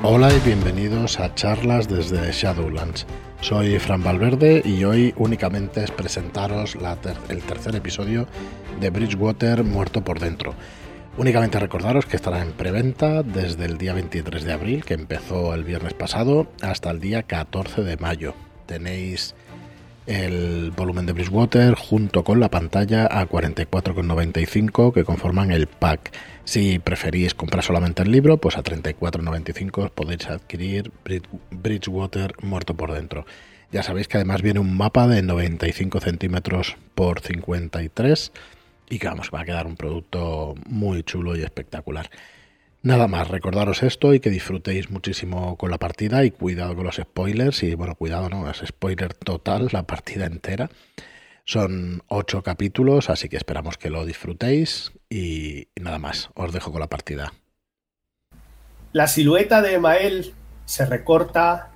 Hola y bienvenidos a charlas desde Shadowlands. Soy Fran Valverde y hoy únicamente es presentaros el tercer episodio de Bridgewater Muerto por Dentro. Únicamente recordaros que estará en preventa desde el día 23 de abril, que empezó el viernes pasado, hasta el día 14 de mayo. Tenéis el volumen de Bridgewater junto con la pantalla a 44,95 que conforman el pack. Si preferís comprar solamente el libro, pues a 34,95 podéis adquirir Bridgewater muerto por dentro. Ya sabéis que además viene un mapa de 95 centímetros por 53 y que vamos, va a quedar un producto muy chulo y espectacular. Nada más, recordaros esto y que disfrutéis muchísimo con la partida y cuidado con los spoilers y bueno, cuidado, no, es spoiler total la partida entera. Son ocho capítulos, así que esperamos que lo disfrutéis y, nada más, os dejo con la partida. La silueta de Mael se recorta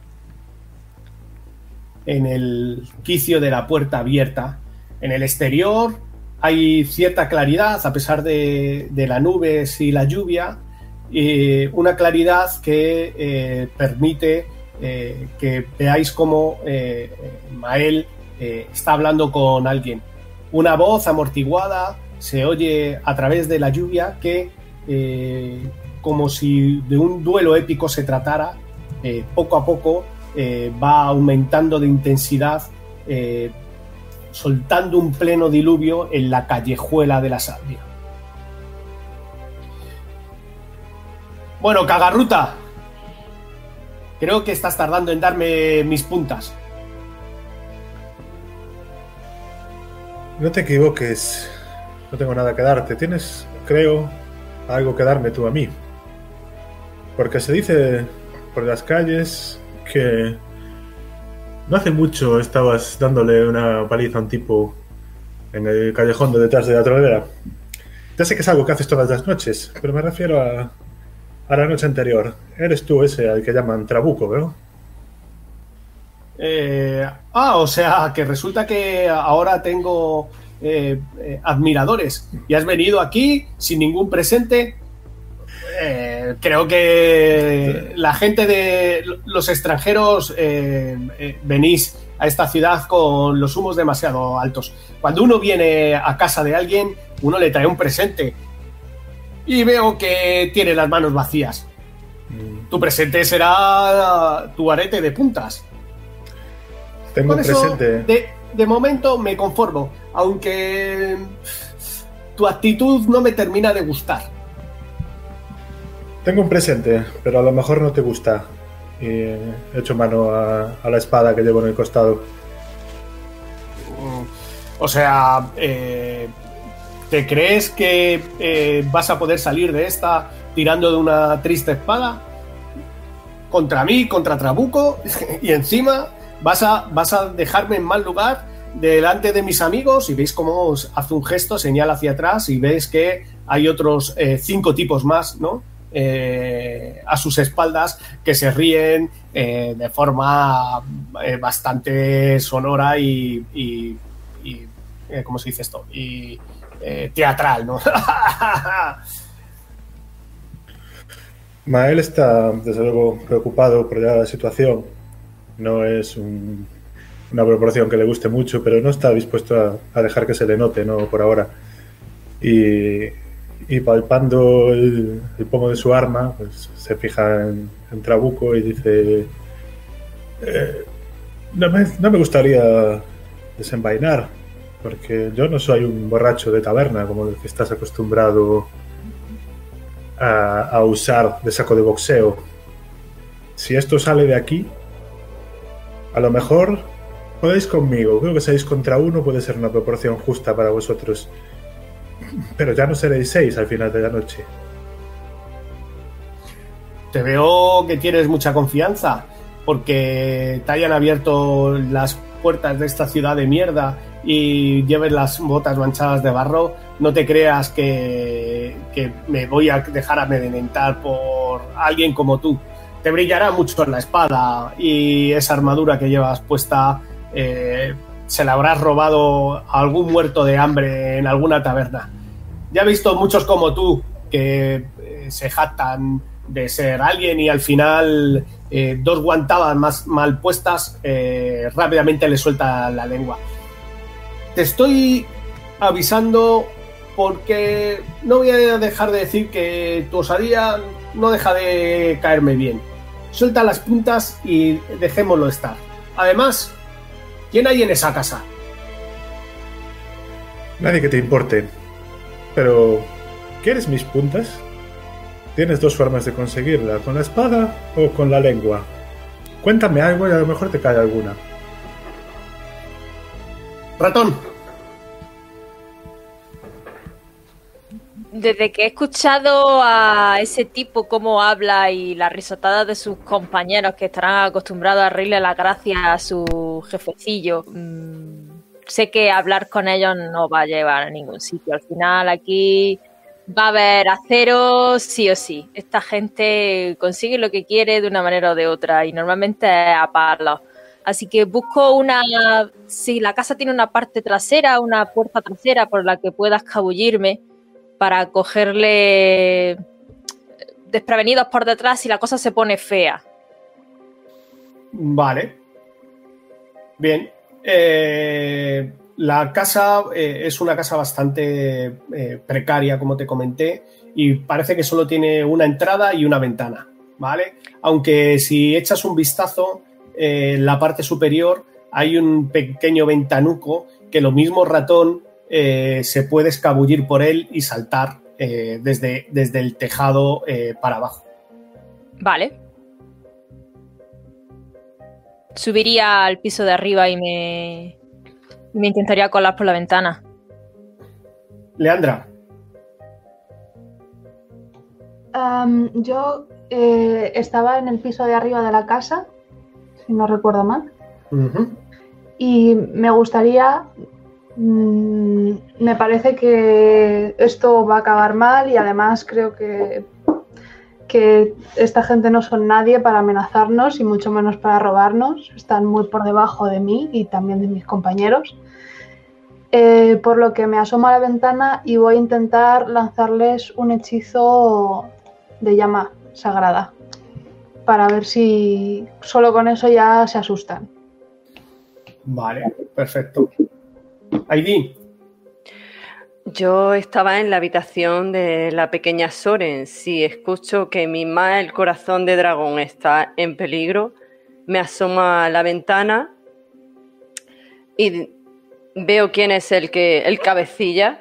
en el quicio de la puerta abierta. En el exterior hay cierta claridad a pesar de, de las nubes y la lluvia una claridad que eh, permite eh, que veáis cómo eh, Mael está hablando con alguien. Una voz amortiguada se oye a través de la lluvia que, como si de un duelo épico se tratara, poco a poco va aumentando de intensidad soltando un pleno diluvio en la callejuela de la Sabia. Bueno, cagarruta. Creo que estás tardando en darme mis puntas. No te equivoques. No tengo nada que darte. Tienes, creo, algo que darme tú a mí. Porque se dice por las calles que no hace mucho estabas dándole una paliza a un tipo en el callejón de detrás de la tronera. Ya sé que es algo que haces todas las noches, pero me refiero a a la noche anterior. Eres tú ese al que llaman Trabuco, ¿verdad? Eh, ah, o sea, que resulta que ahora tengo eh, eh, admiradores y has venido aquí sin ningún presente. creo que la gente de los extranjeros venís a esta ciudad con los humos demasiado altos. Cuando uno viene a casa de alguien, uno le trae un presente y veo que tiene las manos vacías. Mm. Tu presente será tu arete de puntas. Tengo presente. de, momento me conformo, aunque tu actitud no me termina de gustar. Tengo un presente, pero a lo mejor no te gusta. Y he hecho mano a, a la espada que llevo en el costado. O sea, eh, ¿Te crees que eh, vas a poder salir de esta tirando de una triste espada? Contra mí, contra Trabuco, y encima vas a, vas a dejarme en mal lugar delante de mis amigos y veis cómo hace un gesto, señala hacia atrás y veis que hay otros eh, cinco tipos más, ¿no? Eh, a sus espaldas que se ríen de forma bastante sonora y, y, y ¿cómo se dice esto? Y, eh, teatral, ¿no? Mael está, desde luego, preocupado por la situación. No es una proporción que le guste mucho, pero no está dispuesto a, dejar que se le note, ¿no? Por ahora. Y, palpando el, pomo de su arma, pues, se fija en, Trabuco y dice: eh, no, me, no me gustaría desenvainar, porque yo no soy un borracho de taberna como el que estás acostumbrado a, usar de saco de boxeo. Si esto sale de aquí, a lo mejor podéis conmigo. Creo que seis contra uno puede ser una proporción justa para vosotros. Pero ya no seréis seis al final de la noche. Te veo que tienes mucha confianza, porque te hayan abierto las puertas de esta ciudad de mierda y lleves las botas manchadas de barro, no te creas que, me voy a dejar amedrentar por alguien como tú. Te brillará mucho en la espada y esa armadura que llevas puesta eh, se la habrás robado a algún muerto de hambre en alguna taberna. Ya he visto muchos como tú que eh, se jactan de ser alguien y al final eh, dos guantadas más mal puestas rápidamente le suelta la lengua. Te estoy avisando porque no voy a dejar de decir que tu osadía no deja de caerme bien. Suelta las puntas y dejémoslo estar. Además, ¿quién hay en esa casa? Nadie que te importe. Pero, ¿quieres mis puntas? Tienes dos formas de conseguirla, con la espada o con la lengua. Cuéntame algo y a lo mejor te cae alguna. Ratón. Desde que he escuchado a ese tipo cómo habla y la risotada de sus compañeros que estarán acostumbrados a reírle la gracia a su jefecillo, mmm, sé que hablar con ellos no va a llevar a ningún sitio. Al final aquí va a haber acero sí o sí. Esta gente consigue lo que quiere de una manera o de otra y normalmente es a palos. Así que busco una. Si la casa tiene una parte trasera, una puerta trasera por la que pueda escabullirme para cogerle desprevenidos por detrás y la cosa se pone fea. Vale. Bien. Eh, la casa eh, es una casa bastante eh, precaria, como te comenté, y parece que solo tiene una entrada y una ventana, ¿vale? Aunque si echas un vistazo eh, en la parte superior hay un pequeño ventanuco que lo mismo ratón eh, se puede escabullir por él y saltar eh, desde, desde, el tejado para abajo. Vale. Subiría al piso de arriba y me, me intentaría colar por la ventana. Leandra. Um, yo eh, estaba en el piso de arriba de la casa, si no recuerdo mal. Uh -huh. Y me gustaría. Mmm, me parece que esto va a acabar mal y además creo que, que esta gente no son nadie para amenazarnos y mucho menos para robarnos. Están muy por debajo de mí y también de mis compañeros. Eh, por lo que me asomo a la ventana y voy a intentar lanzarles un hechizo de llama sagrada para ver si solo con eso ya se asustan. Vale, perfecto. Aidy. Yo estaba en la habitación de la pequeña Soren. Si escucho que mi ma, el corazón de dragón, está en peligro, me asomo a la ventana y veo quién es el que el cabecilla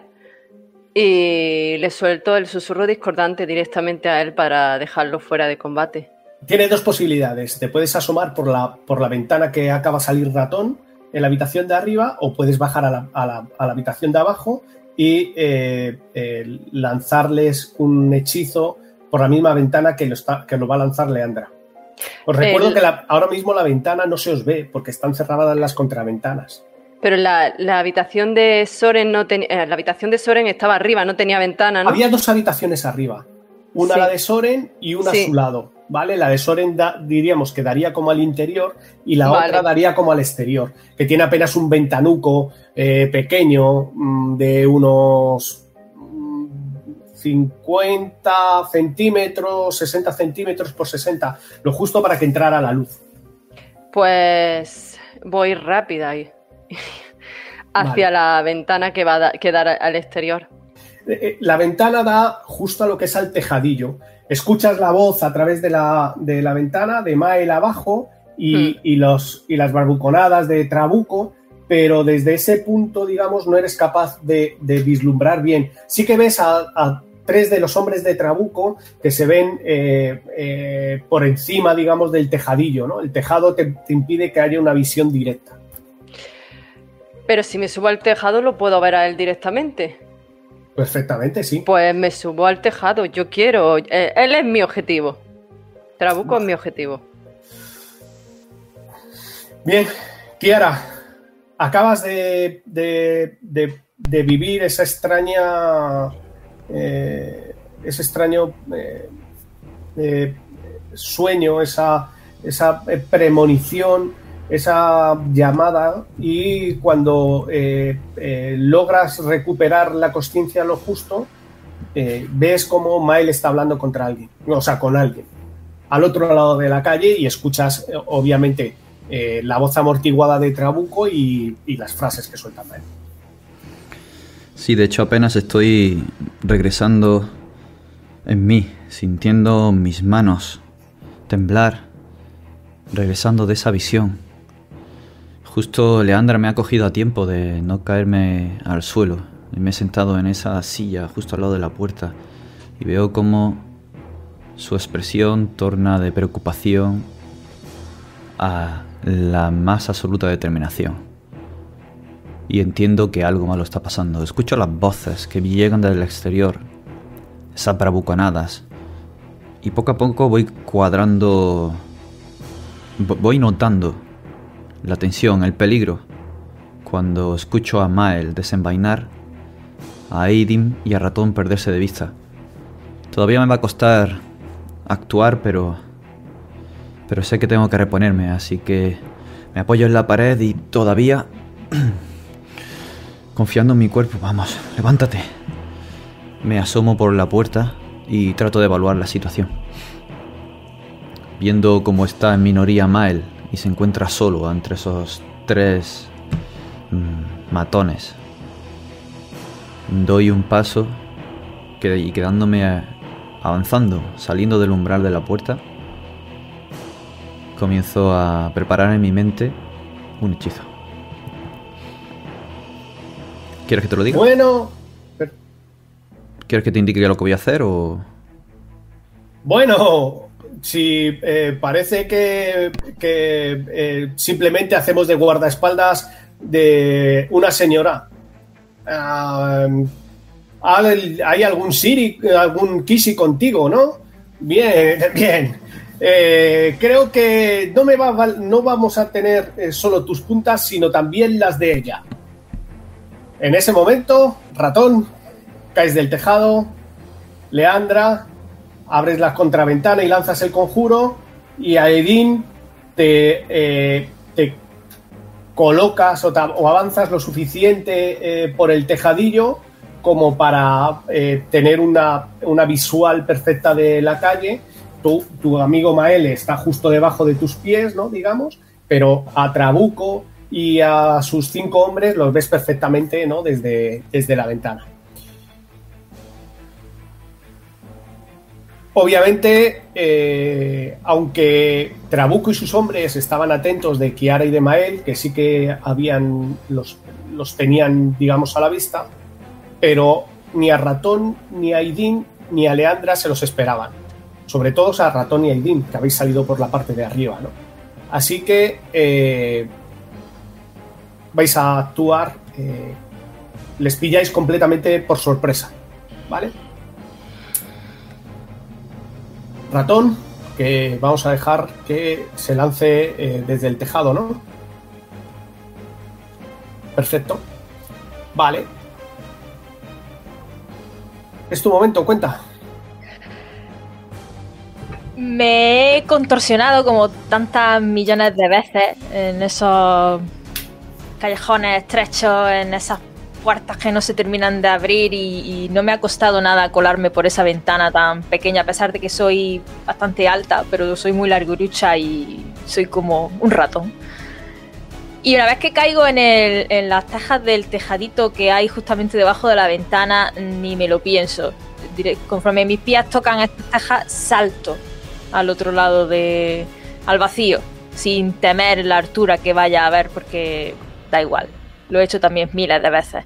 y le suelto el susurro discordante directamente a él para dejarlo fuera de combate. Tiene dos posibilidades. Te puedes asomar por la, por la ventana que acaba de salir ratón en la habitación de arriba o puedes bajar a la, a la, a la habitación de abajo y eh, eh, lanzarles un hechizo por la misma ventana que lo, está, que lo va a lanzar Leandra. Os recuerdo el... que la, ahora mismo la ventana no se os ve porque están cerradas las contraventanas. Pero la, la habitación de Soren no ten, eh, la habitación de Soren estaba arriba, no tenía ventana, ¿no? Había dos habitaciones arriba. Una sí. la de Soren y una sí. a su lado, ¿vale? La de Soren da, diríamos que daría como al interior y la vale. otra daría como al exterior, que tiene apenas un ventanuco eh, pequeño mmm, de unos 50 centímetros, 60 centímetros por 60, lo justo para que entrara la luz. Pues voy rápida ahí. hacia vale. la ventana que va a da, que dar al exterior. La ventana da justo a lo que es al tejadillo. Escuchas la voz a través de la, de la ventana de Mael abajo y, hmm. y, los, y las barbuconadas de Trabuco, pero desde ese punto, digamos, no eres capaz de, de vislumbrar bien. Sí que ves a, a, tres de los hombres de Trabuco que se ven eh, eh, por encima, digamos, del tejadillo. ¿no? El tejado te, te impide que haya una visión directa. Pero si me subo al tejado, lo puedo ver a él directamente. Perfectamente, sí. Pues me subo al tejado. Yo quiero. Eh, él es mi objetivo. Trabuco es mi objetivo. Bien, Kiara, acabas de, de, de, de vivir esa extraña. Eh, ese extraño eh, sueño, esa, esa premonición esa llamada y cuando eh, eh, logras recuperar la conciencia lo justo, eh, ves cómo Mael está hablando contra alguien, o sea, con alguien, al otro lado de la calle y escuchas, obviamente, la voz amortiguada de Trabuco y, y las frases que suelta Mael. Sí, de hecho apenas estoy regresando en mí, sintiendo mis manos temblar, regresando de esa visión. Justo Leandra me ha cogido a tiempo de no caerme al suelo. Y me he sentado en esa silla justo al lado de la puerta y veo como su expresión torna de preocupación a la más absoluta determinación. Y entiendo que algo malo está pasando. Escucho las voces que llegan del exterior, esas bravuconadas. Y poco a poco voy cuadrando, voy notando la tensión, el peligro, cuando escucho a Mael desenvainar, a Aidim y a Ratón perderse de vista. Todavía me va a costar actuar, pero pero sé que tengo que reponerme, así que me apoyo en la pared y todavía confiando en mi cuerpo, vamos, levántate. Me asomo por la puerta y trato de evaluar la situación. Viendo cómo está en minoría Mael y se encuentra solo entre esos tres mm, matones. Doy un paso y quedándome eh, avanzando, saliendo del umbral de la puerta, comienzo a preparar en mi mente un hechizo. ¿Quieres que te lo diga? Bueno, ¿Quieres que te indique lo que voy a hacer o...? bueno, si eh, parece que, eh, simplemente hacemos de guardaespaldas de una señora. Ah, ¿Hay algún Siri, algún Kisi contigo, no? Bien, bien. Eh, creo que no, me va, no vamos a tener solo tus puntas, sino también las de ella. En ese momento, ratón, caes del tejado, Leandra, abres la contraventana y lanzas el conjuro, y a Edín te, eh, te colocas o, avanzas lo suficiente eh, por el tejadillo como para eh, tener una, visual perfecta de la calle. Tu, amigo Maele está justo debajo de tus pies, ¿no? Digamos, pero a Trabuco y a sus cinco hombres los ves perfectamente, ¿no? Desde, desde la ventana. Obviamente, eh, aunque Trabuco y sus hombres estaban atentos de Kiara y de Mael, que sí que habían los, los tenían, digamos, a la vista, pero ni a Ratón, ni a Aidín, ni a Leandra se los esperaban. Sobre todo a Ratón y Aidín, que habéis salido por la parte de arriba, ¿no? Así que eh, vais a actuar, eh, les pilláis completamente por sorpresa, ¿vale? Ratón, que vamos a dejar que se lance eh, desde el tejado, ¿no? Perfecto. Vale. Es tu momento, cuenta. Me he contorsionado como tantas millones de veces en esos callejones estrechos, en esas puertas que no se terminan de abrir y, y no me ha costado nada colarme por esa ventana tan pequeña, a pesar de que soy bastante alta, pero soy muy largurucha y soy como un ratón. Y una vez que caigo en, el- en las tejas del tejadito que hay justamente debajo de la ventana, ni me lo pienso. Conforme mis pies tocan estas tejas, salto al otro lado de. al vacío, sin temer la altura que vaya a haber, porque da igual. Lo he hecho también miles de veces.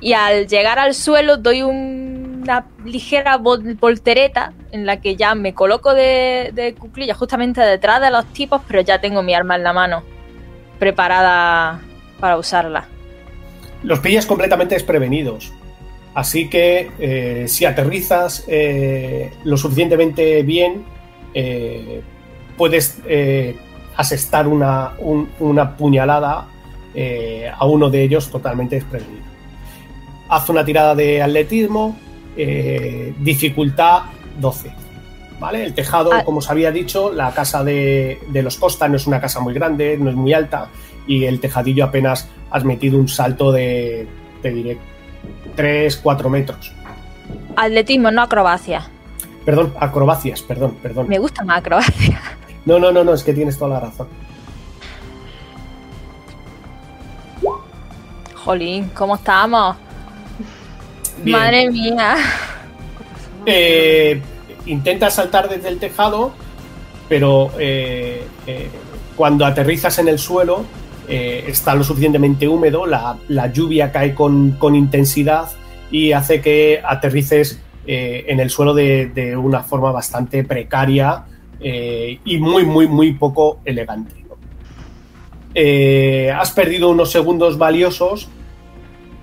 Y al llegar al suelo, doy un- una ligera vol- voltereta en la que ya me coloco de, de cuclillas justamente detrás de los tipos, pero ya tengo mi arma en la mano, preparada para usarla. Los pillas completamente desprevenidos. Así que eh, si aterrizas eh, lo suficientemente bien, eh, puedes asestar una, un- una puñalada eh, a uno de ellos totalmente desprevenido. Haz una tirada de atletismo, eh, dificultad 12. ¿Vale? El tejado, Ah. como os había dicho, la casa de, de los Costa no es una casa muy grande, no es muy alta, y el tejadillo apenas has metido un salto de, te diré, 3, 4 metros. Atletismo, no acrobacia. Perdón, acrobacias, perdón, perdón. Me gusta más acrobacia. No, no, no, no, es que tienes toda la razón. Jolín, ¿cómo estamos? Bien. Madre mía. Eh, intenta saltar desde el tejado, pero eh, eh, cuando aterrizas en el suelo está lo suficientemente húmedo, la, la lluvia cae con, con intensidad y hace que aterrices en el suelo de, de una forma bastante precaria y muy, muy, muy poco elegante. Eh, has perdido unos segundos valiosos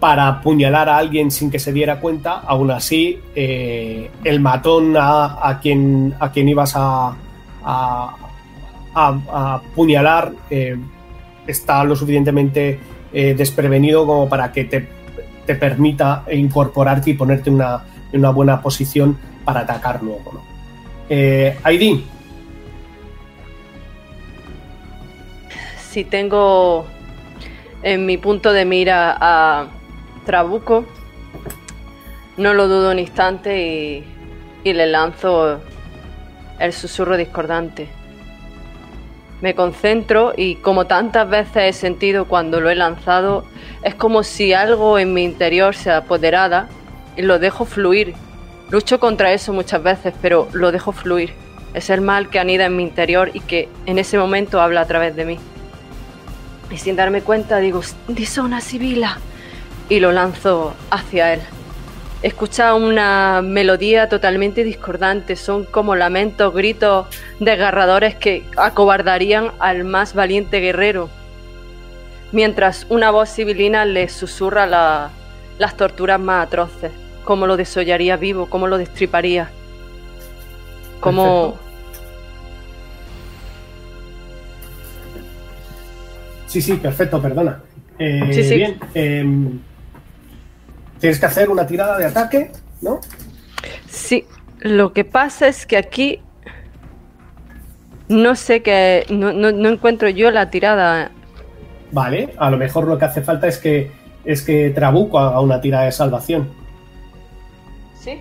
para apuñalar a alguien sin que se diera cuenta. Aún así, eh, el matón a, a quien, a quien ibas a, apuñalar eh, está lo suficientemente eh, desprevenido como para que te, te permita incorporarte y ponerte en una, en una buena posición para atacar luego. ¿no? Aidin, Si tengo en mi punto de mira a Trabuco, no lo dudo un instante y, le lanzo el susurro discordante. Me concentro y como tantas veces he sentido cuando lo he lanzado, es como si algo en mi interior se apoderara y lo dejo fluir. Lucho contra eso muchas veces, pero lo dejo fluir. Es el mal que anida en mi interior y que en ese momento habla a través de mí. Y sin darme cuenta digo, Disona Sibila. Y lo lanzo hacia él. Escucha una melodía totalmente discordante. Son como lamentos, gritos desgarradores que acobardarían al más valiente guerrero. Mientras una voz sibilina le susurra la- las torturas más atroces. Cómo lo desollaría vivo, cómo lo destriparía. Cómo... Sí, sí, perfecto, perdona. Eh, Sí, sí. Bien, em, tienes que hacer una tirada de ataque, ¿no? Sí, lo que pasa es que aquí no sé qué, no, no- no encuentro yo la tirada. Vale, a lo mejor lo que hace falta es que es que Trabuco haga una tirada de salvación. Sí.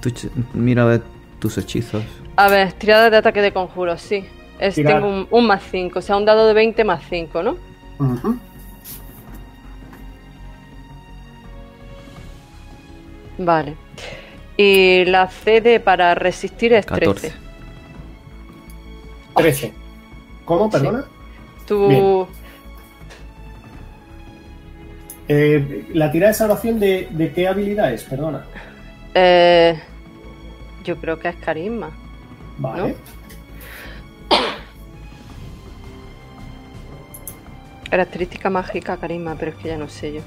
Tú mira a ver tus hechizos. A ver, tirada de ataque de conjuro, sí. Es, Tirar. tengo un, un más 5, o sea, un dado de 20 más 5, ¿no? Ujú. Vale. Y la CD para resistir es 13. 14. 13. ¿Cómo, perdona? Tú... Bien. Eh, la tirada de salvación de, de qué habilidad es, perdona. eh, yo creo que es carisma. Vale. Característica mágica, carisma, pero es que ya no sé yo.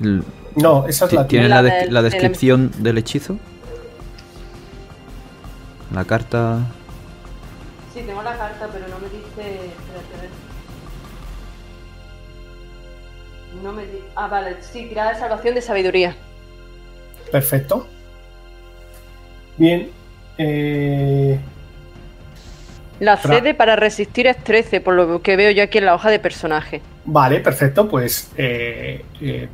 L- No, esa es la ¿Tienes La la, des- del- la del- descripción del hechizo? La carta. Sí, tengo la carta, pero no me dice. Espérate, a ver. No me dice. Ah, vale, sí, tirada de salvación de sabiduría. Perfecto. Bien. Eh, La CD para resistir es 13, por lo que veo yo aquí en la hoja de personaje. Vale, perfecto. Pues eh, eh,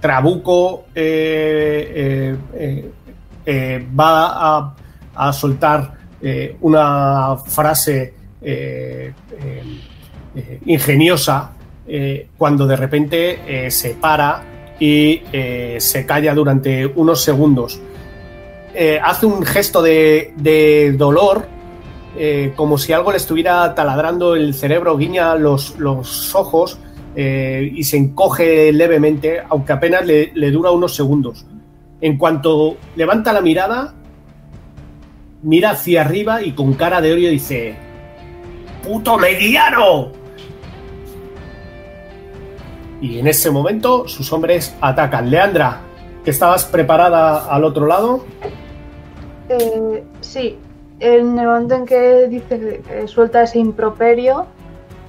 Trabuco eh, va a, a soltar una frase ingeniosa cuando de repente se para y se calla durante unos segundos. Hace un gesto de, de dolor eh, como si algo le estuviera taladrando el cerebro, guiña los, los ojos eh, y se encoge levemente, aunque apenas le, le dura unos segundos. En cuanto levanta la mirada, mira hacia arriba y con cara de odio dice: ¡Puto mediano! Y en ese momento sus hombres atacan. Leandra, estabas preparada al otro lado. Eh, sí, en el momento en que dice que, que suelta ese improperio,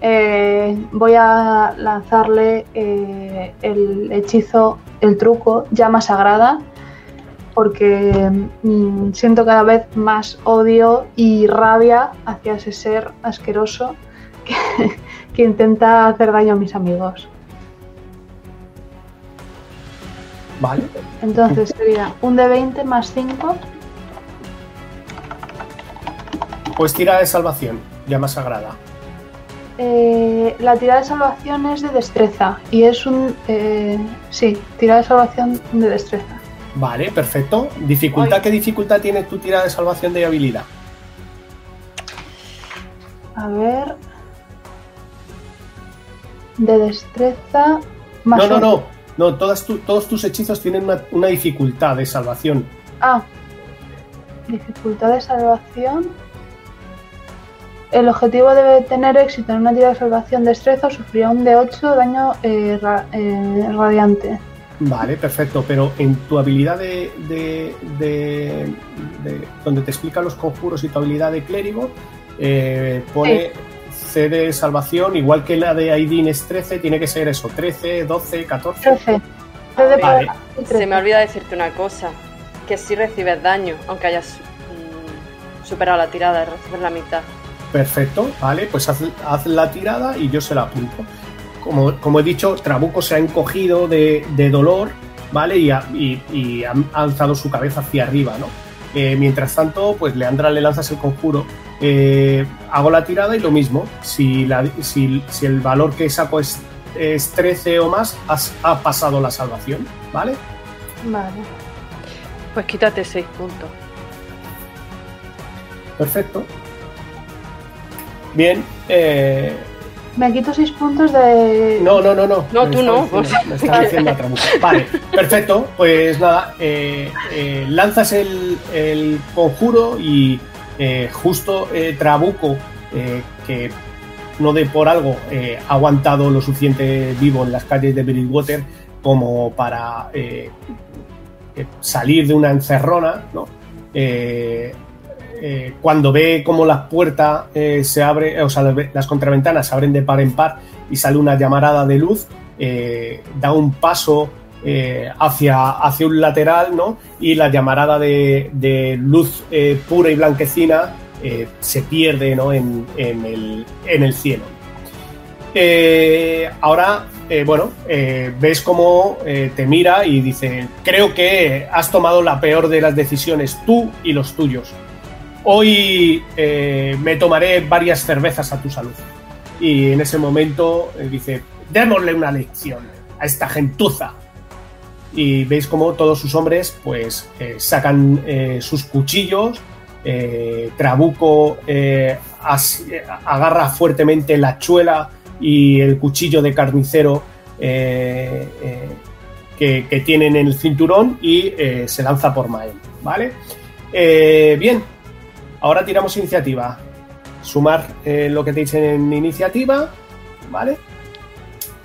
eh, voy a lanzarle eh, el hechizo, el truco, llama sagrada, porque mm, siento cada vez más odio y rabia hacia ese ser asqueroso que, que intenta hacer daño a mis amigos. Vale. Entonces sería un de 20 más 5. Pues tira de salvación, llama sagrada. Eh, la tirada de salvación es de destreza y es un... eh, sí, tirada de salvación de destreza. Vale, perfecto. ¿Dificultad? Ay. ¿Qué dificultad tiene tu tirada de salvación de habilidad? A ver... De destreza... Más No, no, no. No, todas tu- todos tus hechizos tienen una, una dificultad de salvación. Ah, dificultad de salvación. El objetivo debe tener éxito en una tirada de salvación destreza o sufrirá un de 8 daño eh, ra- eh, radiante. Vale, perfecto. Pero en tu habilidad de, de- de- de- donde te explica los conjuros y tu habilidad de clérigo, eh, pone C de salvación, igual que la de Aidin es 13, tiene que ser eso, 13, 12, 14. 13. C de Vale. poder y 13. Se me olvida decirte una cosa, que si recibes daño, aunque hayas mm, superado la tirada, recibes la mitad. Perfecto, vale, pues haz, haz la tirada y yo se la apunto. Como, como he dicho, Trabuco se ha encogido de, de dolor, ¿vale? Y ha, y- y ha alzado su cabeza hacia arriba, ¿no? Eh, mientras tanto, pues Leandra le lanzas el conjuro. Eh, hago la tirada y lo mismo. Si, la- si, si el valor que saco es, es 13 o más, has, ha pasado la salvación, ¿vale? Vale. Pues quítate 6 puntos. Perfecto. Bien, eh, Me quito 6 puntos de. No, no, no, no. No, Me tú no, diciendo- me está diciendo a Trabuco. Vale, perfecto. Pues nada, eh, eh, lanzas el, el conjuro y eh, justo eh, Trabuco, eh, que no de por algo eh, ha aguantado lo suficiente vivo en las calles de Bridgewater como para salir de una encerrona, ¿no? Eh, eh, cuando ve cómo la puerta eh, se abre, o sea, las- las contraventanas se abren de par en par y sale una llamarada de luz, eh, da un paso hacia, hacia un lateral, ¿no? Y la llamarada de, de luz pura y blanquecina se pierde, ¿no? En, en el, en el cielo. Ahora, bueno, ves cómo te mira y dice, creo que has tomado la peor de las decisiones, tú y los tuyos. Hoy eh, me tomaré varias cervezas a tu salud. Y en ese momento eh, dice, démosle una lección a esta gentuza. Y veis cómo todos sus hombres pues eh, sacan sus cuchillos, Trabuco agarra fuertemente la chuela y el cuchillo de carnicero que, que tienen en el cinturón y se lanza por Mael, ¿vale? Bien, ahora tiramos iniciativa. Sumar eh, lo que te dicen en iniciativa, ¿vale?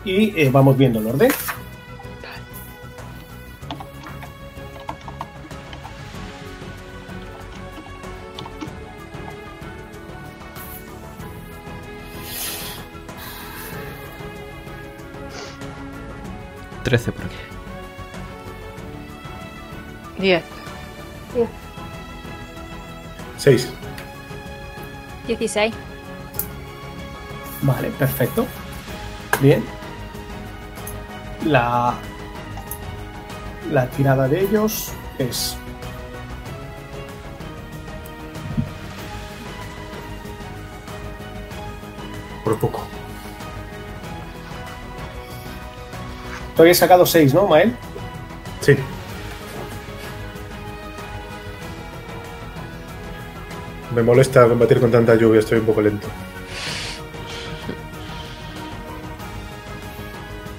Y eh, vamos viendo el orden. Trece por aquí. 10. 6. 16. Vale, perfecto. Bien. La, la tirada de ellos es Por poco. Tú habías sacado 6, ¿no, Mael? Sí. Me molesta combatir con tanta lluvia, estoy un poco lento.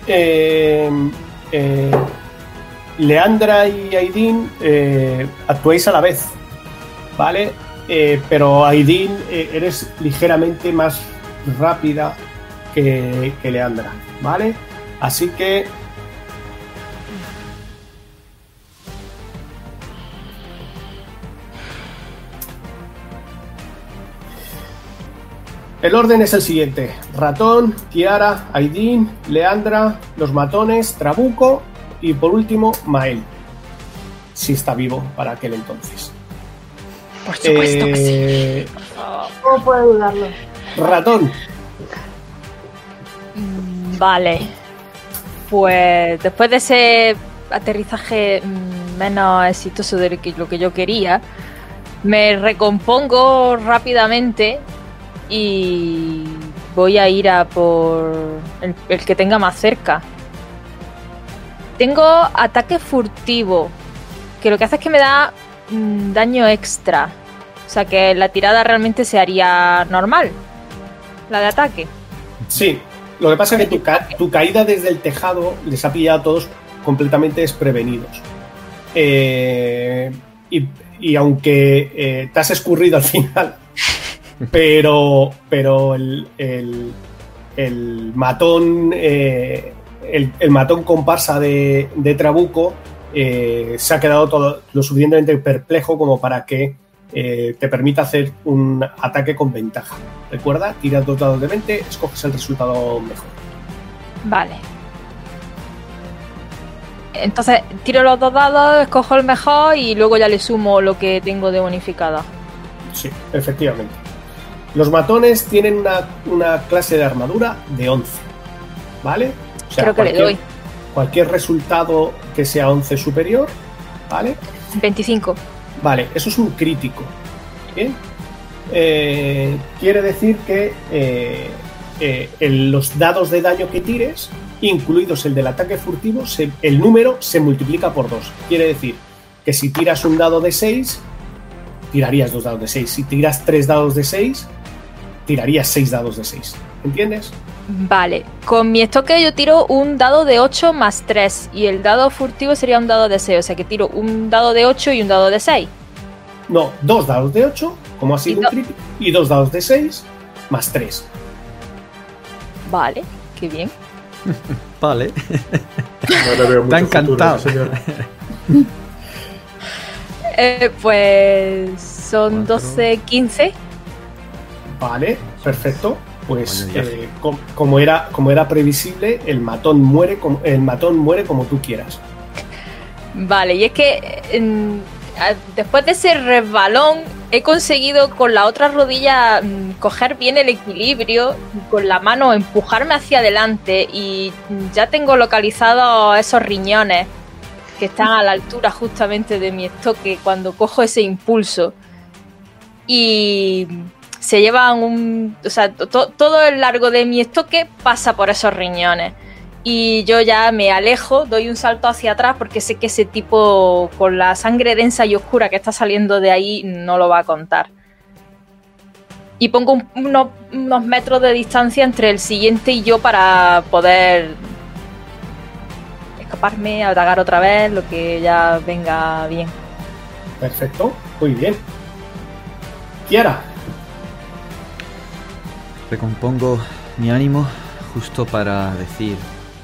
Eh, eh, Leandra y Aidin eh, actuáis a la vez, ¿vale? Eh, pero Aidin eh, eres ligeramente más rápida que Leandra, ¿vale? Así que El orden es el siguiente: Ratón, Kiara, Aidin, Leandra, los matones, Trabuco y por último Mael. Si está vivo para aquel entonces. Por supuesto que sí. Eh, ¿Cómo puedo dudarlo? Ratón, Mm, Vale. Pues después de ese aterrizaje mm, menos exitoso de lo que yo quería, me recompongo rápidamente y voy a ir a por el, que tenga más cerca. Tengo ataque furtivo, que lo que hace es que me da mm, daño extra. O sea que la tirada realmente se haría normal. La de ataque. Sí, lo que pasa es que tu, ca- tu caída desde el tejado les ha pillado a todos completamente desprevenidos. Eh, y, y aunque eh, te has escurrido al final, pero, pero el, el- el matón, eh, el, el matón comparsa de, de Trabuco eh, se ha quedado todo, lo suficientemente perplejo como para que eh, te permita hacer un ataque con ventaja. Recuerda, tiras dos dados de 20, escoges el resultado mejor. Vale. Entonces tiro los dos dados, escojo el mejor y luego ya le sumo lo que tengo de bonificada. Sí, efectivamente. Los matones tienen una, una clase de armadura de 11. ¿Vale? O Creo que le cualquier- doy. Cualquier resultado que sea 11 superior, ¿vale? 25. Vale, eso es un crítico. Bien. Eh, quiere decir que eh, eh, los dados de daño que tires, incluidos el del ataque furtivo, se- el número se multiplica por 2. Quiere decir que si tiras un dado de 6, tirarías dos dados de 6. Si tiras tres dados de 6, tirarías 6 dados de 6. ¿Entiendes? Vale. Con mi estoque yo tiro un dado de 8 más 3 y el dado furtivo sería un dado de 6. O sea que tiro un dado de 8 y un dado de 6. No, dos dados de 8, como ha sido Y un crítico, y dos dados de 6 más 3. Vale. Qué bien. Vale. No veo Está encantado. futuro, señor. Eh, pues son Cuatro. 12, 15. Vale, perfecto. Pues eh, com- como, era, como era previsible, el matón muere como, el matón muere como tú quieras. Vale, y es que después de ese resbalón he conseguido con la otra rodilla mm, coger bien el equilibrio, y con la mano empujarme hacia adelante y ya tengo localizados esos riñones que están a la altura justamente de mi estoque cuando cojo ese impulso. Y se llevan un... O sea, to- todo el largo de mi estoque pasa por esos riñones y yo ya me alejo, doy un salto hacia atrás porque sé que ese tipo con la sangre densa y oscura que está saliendo de ahí no lo va a contar. Y pongo un- unos, unos metros de distancia entre el siguiente y yo para poder escaparme, atacar otra vez, lo que ya venga bien. Perfecto, muy bien. Kiara, Recompongo mi ánimo justo para decir,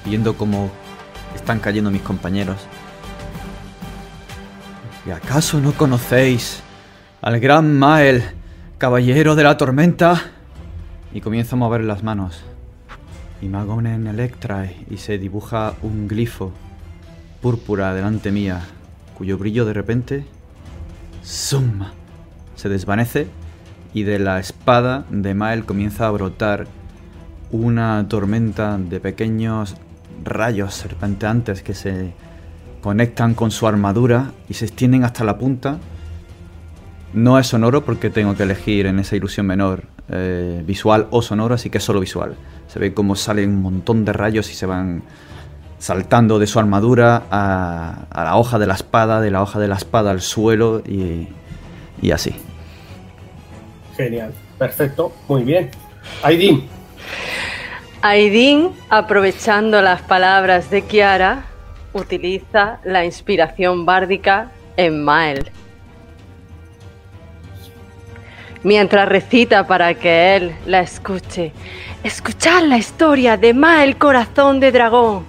viendo cómo están cayendo mis compañeros. ¿Y acaso no conocéis al gran Mael, caballero de la tormenta? Y comienzo a mover las manos. Y me hago en Electrae y se dibuja un glifo púrpura delante mía, cuyo brillo de repente ¡zum! se desvanece y de la espada de Mael comienza a brotar una tormenta de pequeños rayos serpenteantes que se conectan con su armadura y se extienden hasta la punta. No es sonoro porque tengo que elegir en esa ilusión menor eh, visual o sonoro, así que es solo visual. Se ve como salen un montón de rayos y se van saltando de su armadura a, a la hoja de la espada, de la hoja de la espada al suelo y, y así. Genial, perfecto, muy bien. Aidin, Aidin, aprovechando las palabras de Kiara, utiliza la inspiración bárdica en Mael. Mientras recita para que él la escuche. Escuchad la historia de Mael Corazón de Dragón,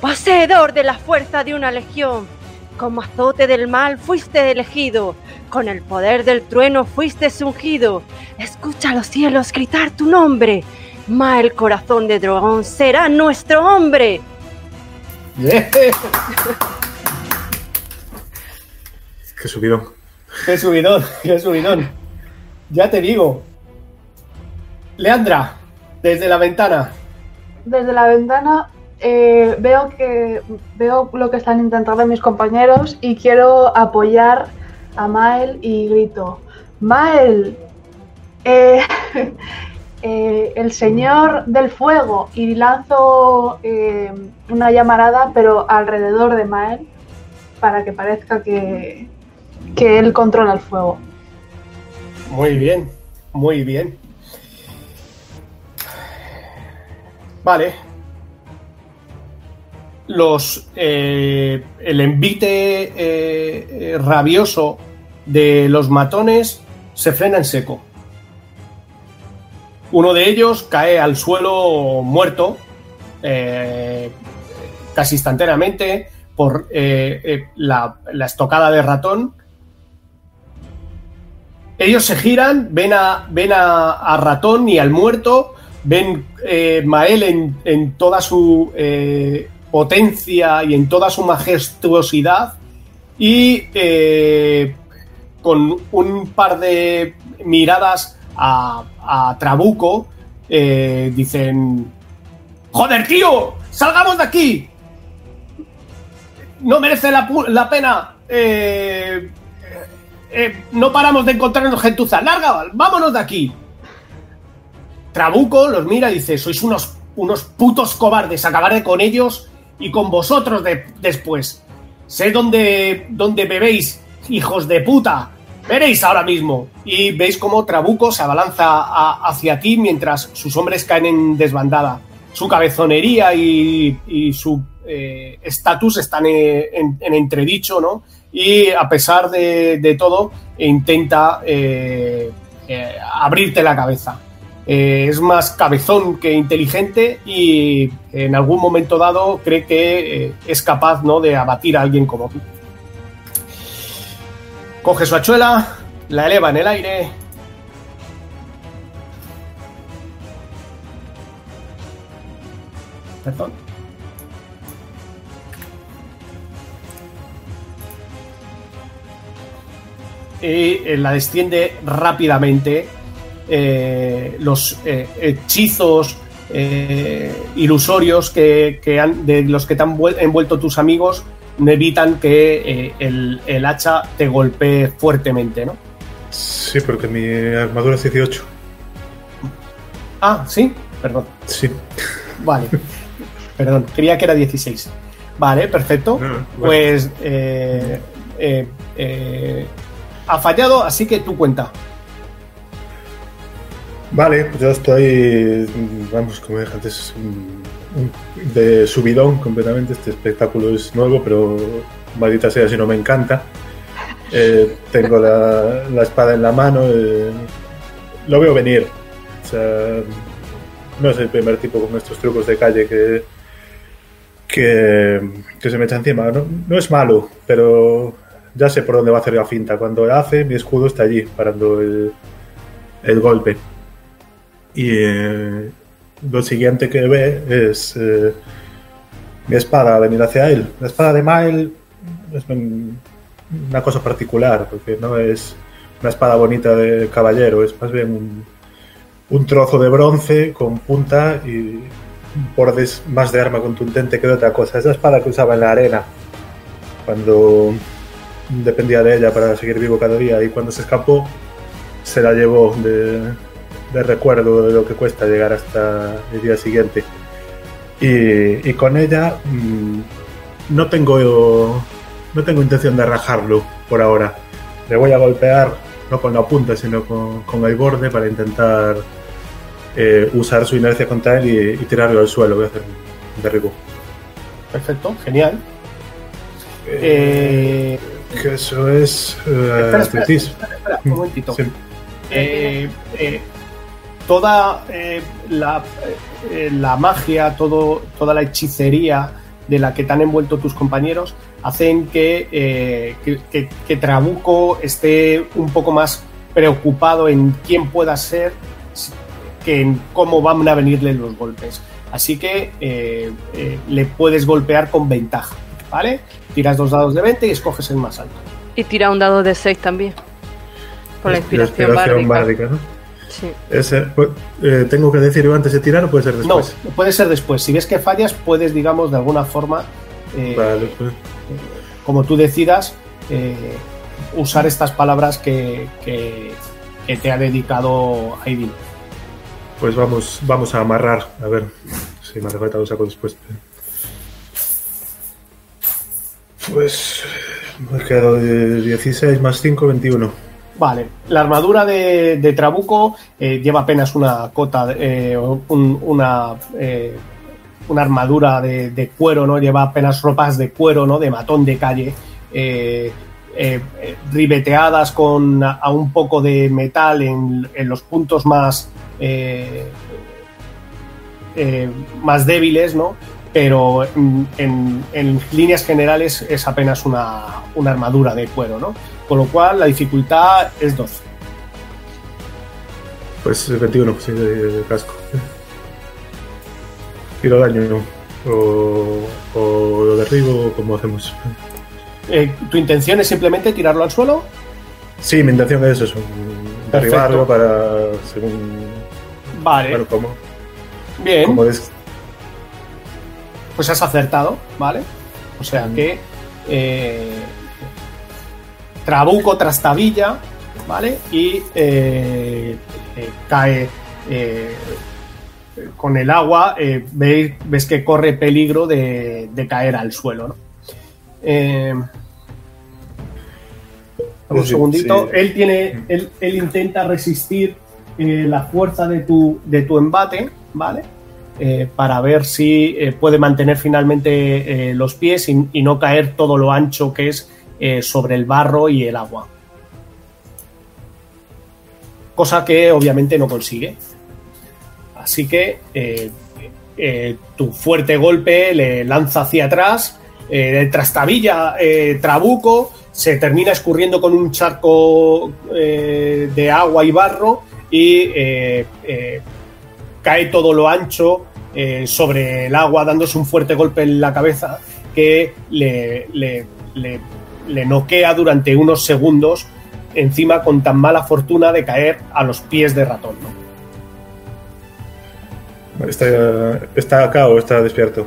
poseedor de la fuerza de una legión. Como azote del mal fuiste elegido, con el poder del trueno fuiste ungido. Escucha a los cielos gritar tu nombre. Mael Corazón de Dragón será nuestro hombre. Bien. Qué subidón. qué subidón, qué subidón. Ya te digo. Leandra, desde la ventana. Desde la ventana eh, veo que veo lo que están intentando mis compañeros y quiero apoyar a Mael y grito, Mael, eh, eh, el señor del fuego y lanzo una llamarada pero alrededor de Mael para que parezca que, que él controla el fuego. Muy bien, muy bien. Vale. Los. eh, el envite eh, eh, rabioso de los matones se frena en seco. Uno de ellos cae al suelo muerto, casi instantáneamente, por la, la estocada de ratón. Ellos se giran, ven a, ven a, ratón y al muerto, ven Mael en, en toda su potencia y en toda su majestuosidad y eh, con un par de miradas a, Trabuco eh, dicen ¡Joder, tío! ¡Salgamos de aquí! No merece la, pena eh, no paramos de encontrarnos gentuza. ¡Larga! ¡Vámonos de aquí! Trabuco los mira y dice: Sois unos, unos putos cobardes. Acabaré con ellos y con vosotros de- después. Sé dónde, dónde bebéis, hijos de puta. Veréis ahora mismo. Y veis cómo Trabuco se abalanza hacia ti mientras sus hombres caen en desbandada. Su cabezonería y, su eh, estatus están en, en entredicho, ¿no? Y a pesar de, de todo, intenta eh, eh, abrirte la cabeza. Eh, es más cabezón que inteligente y en algún momento dado cree que eh, es capaz ¿no? de abatir a alguien como tú. Coge su hachuela, la eleva en el aire. Perdón. Y eh, la desciende rápidamente. Eh, los eh, hechizos eh, ilusorios que, que han, de los que te han vuel- envuelto tus amigos evitan que eh, el, el hacha te golpee fuertemente, ¿no? Sí, porque mi armadura es 18. Ah, sí, perdón. Sí. Vale. Perdón, creía que era 16. Vale, perfecto. No, bueno. Pues ha fallado, así que tú cuenta. Vale, pues yo estoy, vamos, como dije antes, de subidón completamente. Este espectáculo es nuevo, pero maldita sea si no me encanta. Eh, tengo la, la espada en la mano, eh, lo veo venir. O sea, no es el primer tipo con estos trucos de calle que, que, que se me echa encima. No, no es malo, pero ya sé por dónde va a hacer la finta. Cuando la hace, mi escudo está allí, parando el, el golpe. Y eh, lo siguiente que ve es eh, mi espada venir hacia él. La espada de Mael es un- una cosa particular, porque no es una espada bonita de caballero, es más bien un, un trozo de bronce con punta y bordes más de arma contundente que de otra cosa. Es la espada que usaba en la arena cuando dependía de ella para seguir vivo cada día y cuando se escapó se la llevó de, de recuerdo de lo que cuesta llegar hasta el día siguiente. Y, y con ella mm, no tengo no tengo intención de rajarlo por ahora. Le voy a golpear no con la punta, sino con, con el borde para intentar eh, usar su inercia contra él y, y tirarlo al suelo. Voy a hacer un derribo. Perfecto, genial. Eh, Que eso es eh, espera, espera, atletismo. espera, espera, un momentito. Sí. Toda eh, la, eh, la magia, todo, toda la hechicería de la que te han envuelto tus compañeros hacen que, eh, que, que- que Trabuco esté un poco más preocupado en quién pueda ser que en cómo van a venirle los golpes. Así que eh, eh, le puedes golpear con ventaja, ¿vale? Tiras dos dados de 20 y escoges el más alto. Y tira un dado de 6 también. Por la inspiración, bárdica. bárdica, ¿no? Sí. Ese, pues, eh, ¿Tengo que decirlo antes de tirar o puede ser después? No, puede ser después. Si ves que fallas, puedes, digamos, de alguna forma, eh, Vale, pues, como tú decidas, eh, usar estas palabras que, que- que te ha dedicado Aidin. pues vamos, vamos a amarrar. A ver si me hace falta lo saco después. Pues me he quedado de 16 más 5, 21. Vale, la armadura de, Trabuco eh, lleva apenas una cota, eh, un- una, eh, una armadura de, cuero, ¿no? Lleva apenas ropas de cuero, ¿no? De matón de calle, ribeteadas con a, un poco de metal en, los puntos más, más débiles, ¿no? Pero en, en- en líneas generales es apenas una, una armadura de cuero, ¿no? Con lo cual la dificultad es 12. Pues 21, sí, de, casco. Tiro daño, ¿no? O, o lo derribo, como hacemos? Eh, ¿Tu intención es simplemente tirarlo al suelo? Sí, mi intención es eso, derribarlo para, según, Vale, bueno, como, bien. como des- Pues has acertado, ¿vale? O sea que eh, Trabuco trastabilla, ¿vale? Y eh, eh, cae eh, con el agua, veis- ves que corre peligro de, de caer al suelo, ¿no? Un segundito. sí. Él tiene. Él, él intenta resistir eh, la fuerza de tu, de tu embate, ¿vale? Eh, para ver si eh, puede mantener finalmente los pies y, y no caer todo lo ancho que es eh, sobre el barro y el agua. Cosa que obviamente no consigue. Así que eh, eh, tu fuerte golpe le lanza hacia atrás, trastabilla Trabuco, se termina escurriendo con un charco de agua y barro y cae todo lo ancho sobre el agua, dándose un fuerte golpe en la cabeza que le, le- le noquea durante unos segundos, encima con tan mala fortuna de caer a los pies de ratón. ¿no? está, está acá o está despierto.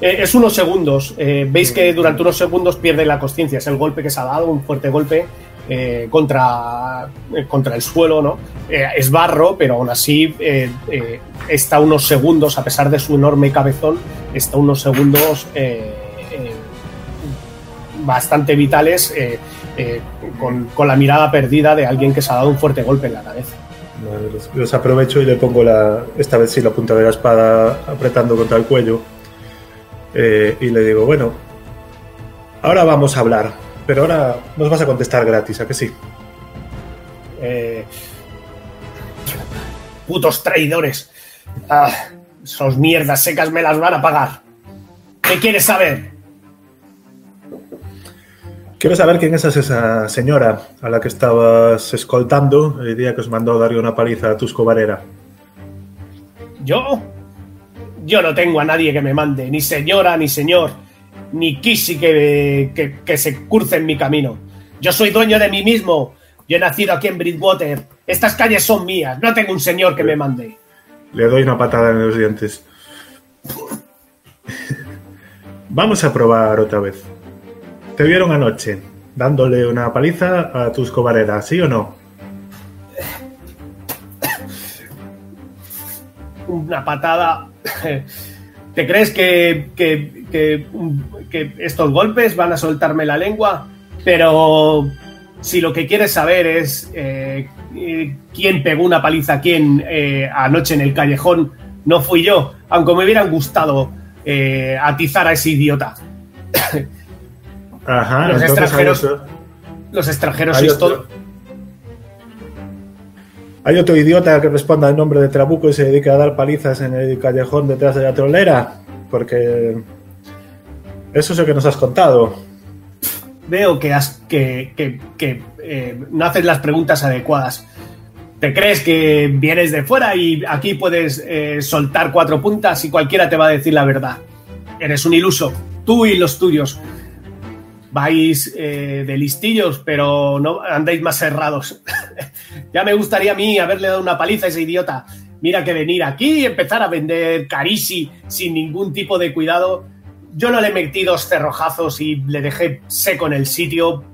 Eh, es unos segundos. eh, Veis que durante unos segundos pierde la conciencia. Es el golpe que se ha dado, un fuerte golpe eh, contra, contra el suelo, ¿no? Es barro, pero aún así está unos segundos, a pesar de su enorme cabezón, está unos segundos bastante vitales eh, eh, con, con la mirada perdida de alguien que se ha dado un fuerte golpe en la cabeza. Vale, los, los aprovecho y le pongo la, esta vez sí la punta de la espada apretando contra el cuello. Eh, y le digo, bueno, ahora vamos a hablar, pero ahora nos vas a contestar gratis, ¿a que sí? Eh, putos traidores. Ah, esos mierdas secas me las van a pagar. ¿Qué quieres saber? Quiero saber quién es esa señora a la que estabas escoltando el día que os mandó darle una paliza a Tusco Varera. ¿Yo? Yo no tengo a nadie que me mande, ni señora, ni señor, ni Kisi que, que, que se curce en mi camino. Yo soy dueño de mí mismo. Yo he nacido aquí en Bridgewater. Estas calles son mías. No tengo un señor que me mande. Le doy una patada en los dientes. Vamos a probar otra vez. Te vieron anoche dándole una paliza a Tusco Varera, ¿sí o no? una patada. ¿Te crees que estos golpes van a soltarme la lengua? Pero si lo que quieres saber es eh, eh, quién pegó una paliza a quién eh, anoche en el callejón, no fui yo, aunque me hubieran gustado eh, atizar a ese idiota. Ajá, Los extranjeros- hay otro, Los extranjeros hay sois otro- todo- hay otro idiota que responda al nombre de Trabuco y se dedica a dar palizas en el callejón detrás de la trolera. Porque eso es lo que nos has contado. Veo que, has, que, que- que, eh, no haces las preguntas adecuadas. ¿Te crees que vienes de fuera y aquí puedes eh, soltar cuatro puntas y cualquiera te va a decir la verdad? Eres un iluso, tú y los tuyos. Vais eh, de listillos, pero no andáis más cerrados. Ya me gustaría a mí haberle dado una paliza a ese idiota. Mira que venir aquí y empezar a vender carici sin ningún tipo de cuidado. Yo no le metí dos cerrojazos y le dejé seco en el sitio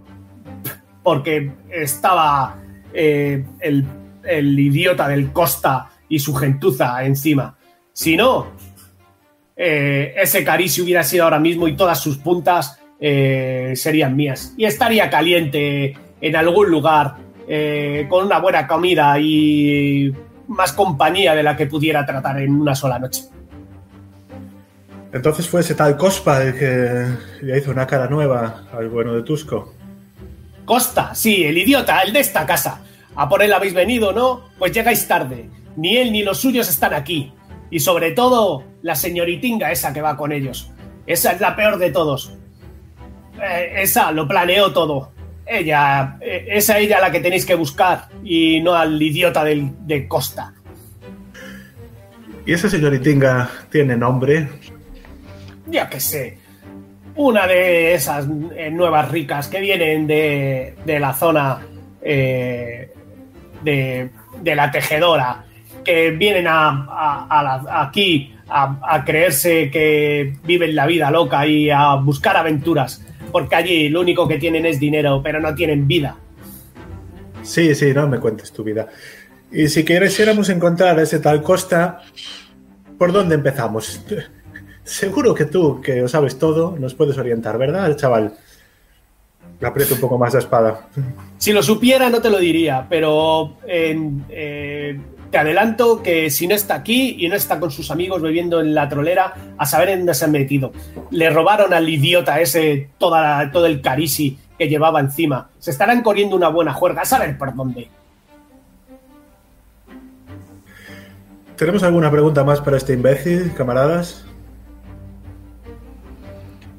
porque estaba eh, el, idiota del Costa y su gentuza encima. Si no, eh, ese carici hubiera sido ahora mismo y todas sus puntas eh, serían mías. Y estaría caliente en algún lugar eh, con una buena comida y más compañía de la que pudiera tratar en una sola noche. Entonces fue ese tal Cospa el que le hizo una cara nueva al bueno de Tusco. Costa, sí, el idiota, el de esta casa. A por él habéis venido, ¿no? Pues llegáis tarde. Ni él ni los suyos están aquí. Y sobre todo, la señoritinga esa que va con ellos. Esa es la peor de todos. Eh, esa lo planeó todo. Ella, eh, es a ella la que tenéis que buscar y no al idiota del, de Costa. ¿Y esa señoritinga tiene nombre? Ya que sé. Una de esas eh, nuevas ricas que vienen de, de la zona eh, de, de la tejedora, que vienen a, a- a la- aquí a, a creerse que viven la vida loca y a buscar aventuras, porque allí lo único que tienen es dinero, pero no tienen vida. Sí, sí, no me cuentes tu vida. Y si quisiéramos encontrar a ese tal Costa, ¿por dónde empezamos? Seguro que tú, que lo sabes todo, nos puedes orientar, ¿verdad, el chaval? Le aprieto un poco más la espada. Si lo supiera no te lo diría, pero en- eh, te adelanto que si no está aquí y no está con sus amigos bebiendo en la trolera, a saber en dónde se han metido. Le robaron al idiota ese toda la- todo el carisi que llevaba encima. Se estarán corriendo una buena juerga, a saber por dónde. ¿Tenemos alguna pregunta más para este imbécil, camaradas?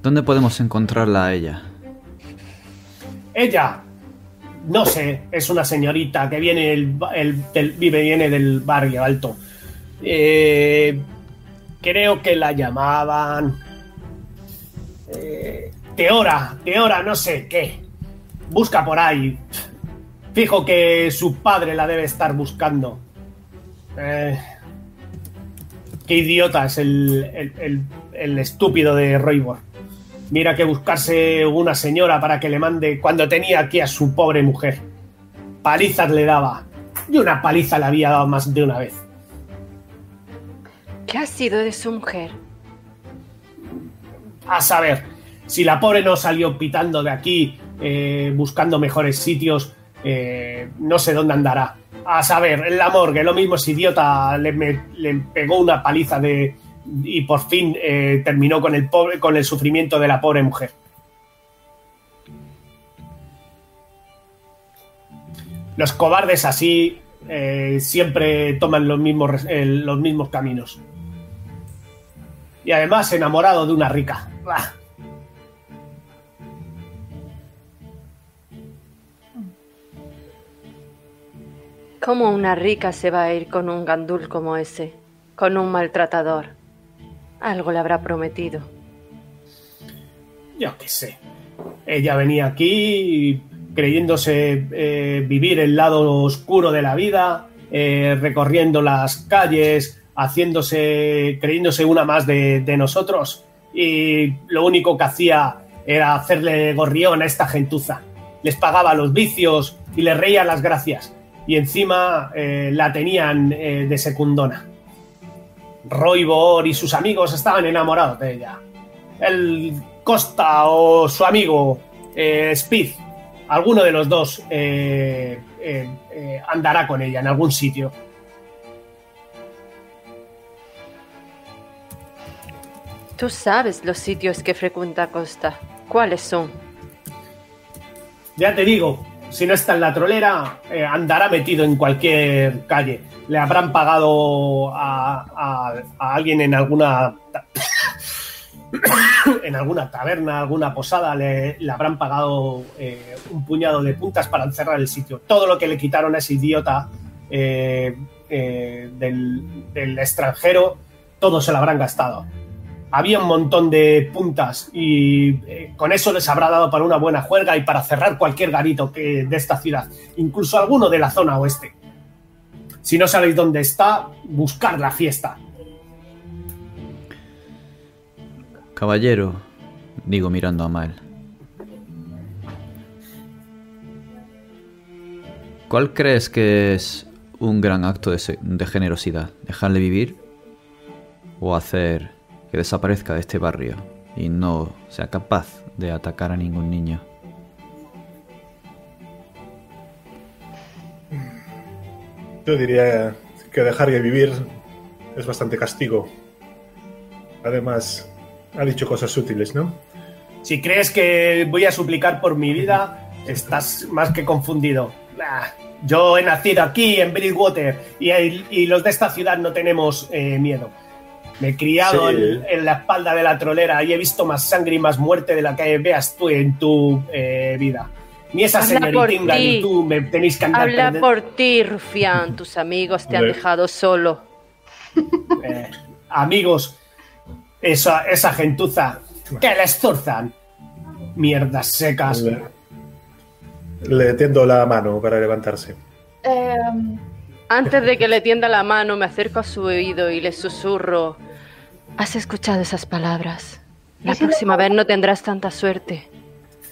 ¿Dónde podemos encontrarla a ella? Ella, no sé, es una señorita que viene el, el- del- vive viene del barrio alto. Eh, creo que la llamaban eh, Teora, Teora, no sé qué. Busca por ahí. Fijo que su padre la debe estar buscando. Eh, qué idiota es el, el- el- el estúpido de Roybor. Mira que buscarse una señora para que le mande cuando tenía aquí a su pobre mujer. Palizas le daba. Y una paliza le había dado más de una vez. ¿Qué ha sido de su mujer? A saber, si la pobre no salió pitando de aquí, eh, buscando mejores sitios, eh, no sé dónde andará. A saber, en la morgue, lo mismo ese idiota le, me- le pegó una paliza de y por fin eh, terminó con el pobre, con el sufrimiento de la pobre mujer. Los cobardes así eh, siempre toman los mismos, eh, los mismos caminos. Y además enamorado de una rica. Bah. ¿Cómo una rica se va a ir con un gandul como ese? Con un maltratador. Algo le habrá prometido. Yo qué sé. Ella venía aquí creyéndose eh, vivir el lado oscuro de la vida, eh, recorriendo las calles, haciéndose, creyéndose una más de, nosotros. Y lo único que hacía era hacerle gorrión a esta gentuza. Les pagaba los vicios y les reía las gracias. Y encima eh, la tenían de secundona. Roybor y sus amigos estaban enamorados de ella. El Costa o su amigo eh, Speed, alguno de los dos eh, eh, eh, andará con ella en algún sitio. Tú sabes los sitios que frecuenta Costa. ¿Cuáles son? Ya te digo, si no está en la trolera, eh, andará metido en cualquier calle. Le habrán pagado a, alguien en alguna en alguna taberna, alguna posada, le, habrán pagado eh, un puñado de puntas para encerrar el sitio. Todo lo que le quitaron a ese idiota eh, del extranjero, todo se lo habrán gastado. Había un montón de puntas y eh, con eso les habrá dado para una buena juerga y para cerrar cualquier garito que, de esta ciudad, incluso alguno de la zona oeste. Si no sabéis dónde está, buscar la fiesta. Caballero, digo mirando a Mal. ¿Cuál crees que es un gran acto de, generosidad? ¿Dejarle vivir? ¿O hacer que desaparezca de este barrio y no sea capaz de atacar a ningún niño? Yo diría que dejar de vivir es bastante castigo. Además, ha dicho cosas útiles, ¿no? Si crees que voy a suplicar por mi vida, estás más que confundido. Ah, Yo he nacido aquí en Bridgewater y, los de esta ciudad no tenemos eh, miedo. Me he criado Sí. en, en la espalda de la trolera y he visto más sangre y más muerte de la que veas tú en tu eh, vida. Ni esa señoritinga ti. ni tú me tenéis que andar Habla por ti, rufián. Tus amigos te han dejado solo. eh, amigos, esa, esa gentuza que les zurzan. Mierdas secas. Le, le tiendo la mano para levantarse. Eh, Antes de que le tienda la mano, me acerco a su oído y le susurro. ¿Has escuchado esas palabras? La ¿Y si le- próxima vez no tendrás tanta suerte.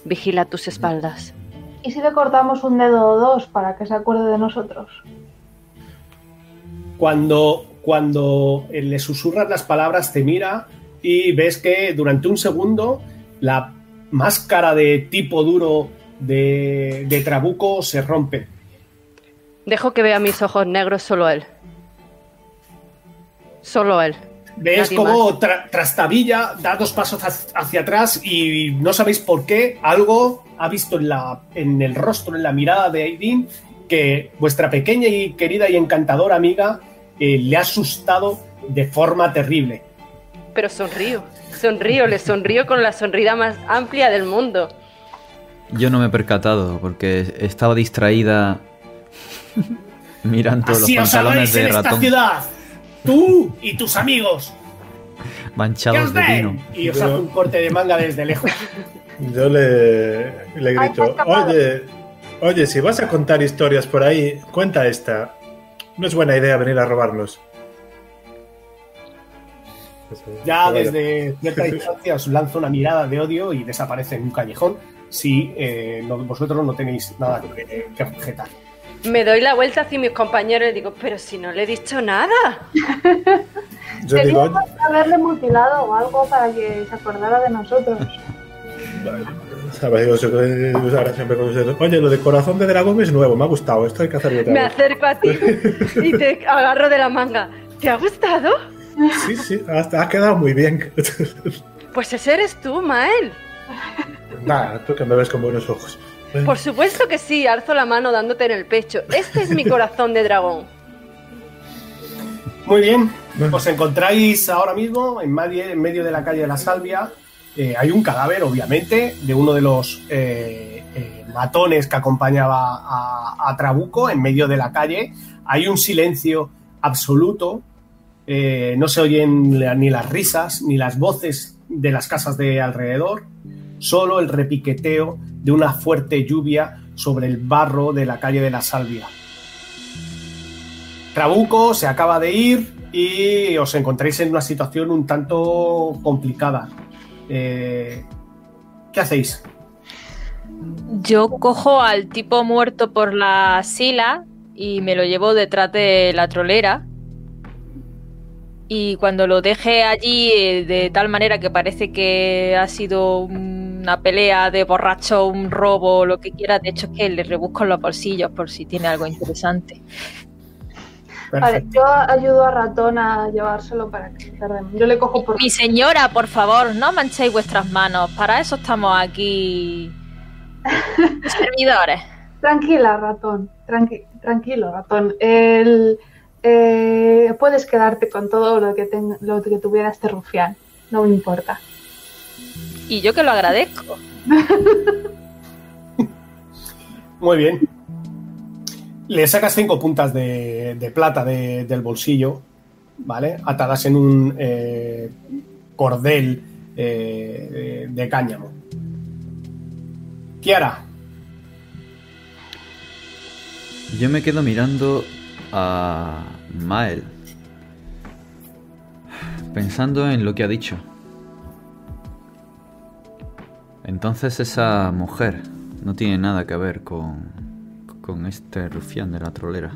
Vigila tus espaldas. ¿Y si le cortamos un dedo o dos para que se acuerde de nosotros? cuando, cuando eh, le susurras las palabras, te mira y ves que durante un segundo la máscara de tipo duro de, de Trabuco se rompe. Dejo que vea mis ojos negros solo él. Solo él. Ves como tra- Trastabilla da dos pasos hac- hacia atrás y no sabéis por qué algo ha visto en, la, en el rostro, en la mirada de Aidin, que vuestra pequeña y querida y encantadora amiga eh, le ha asustado de forma terrible. Pero sonrío. Sonrío, le sonrío con la sonrida más amplia del mundo. Yo no me he percatado porque estaba distraída mirando Así los os pantalones hagáis de en esta ratón ciudad. Tú y tus amigos. ¡Que manchados os de vino. Y os hace un corte de manga desde lejos. Yo le, le grito, oye, oye, si vas a contar historias por ahí, cuenta esta. No es buena idea venir a robarnos. Ya desde cierta distancia os lanzo una mirada de odio y desaparece en un callejón si eh, no- vosotros no tenéis nada que, que objetar. Me doy la vuelta hacia mis compañeros y digo, pero si no le he dicho nada. Yo digo, haberle mutilado o algo para que se acordara de nosotros. ¿sabes? Yo siempre con ustedes, Oye, lo de corazón de dragón es nuevo, me ha gustado, esto hay que hacerlo otra Me vez". acerco a ti y te agarro de la manga. ¿Te ha gustado? Sí, sí, hasta ha quedado muy bien. Pues ese eres tú, Mael. Nada, tú que me ves con buenos ojos. Por supuesto que sí, alzo la mano dándote en el pecho. Este es mi corazón de dragón. Muy bien, os encontráis ahora mismo en medio, en medio de la calle de la Salvia. Eh, hay un cadáver, obviamente, de uno de los eh, eh, matones que acompañaba a, a Trabuco en medio de la calle. Hay un silencio absoluto. eh, no se oyen ni las risas ni las voces de las casas de alrededor. Solo el repiqueteo de una fuerte lluvia sobre el barro de la calle de la Salvia. Trabuco se acaba de ir y os encontráis en una situación un tanto complicada. Eh, ¿Qué hacéis? Yo cojo al tipo muerto por la sila y me lo llevo detrás de la trolera. Y cuando lo deje allí eh, de tal manera que parece que ha sido una pelea de borracho, un robo, lo que quiera, de hecho es que le rebusco en los bolsillos por si tiene algo interesante. Vale, yo ayudo a Ratón a llevárselo para que. Yo le cojo por... Mi señora, por favor, no manchéis vuestras manos. Para eso estamos aquí. Servidores. Tranquila, Ratón. Tranqui- tranquilo, Ratón. El, eh, puedes quedarte con todo lo que, ten- lo que tuviera este rufián. No me importa. Y yo que lo agradezco. Muy bien. Le sacas cinco puntas de, de plata de- del bolsillo, ¿vale? Atadas en un, eh, cordel eh, de, de cáñamo. Kiara, Yo me quedo mirando a Mael. Pensando en lo que ha dicho. Entonces esa mujer no tiene nada que ver con, con este rufián de la trolera.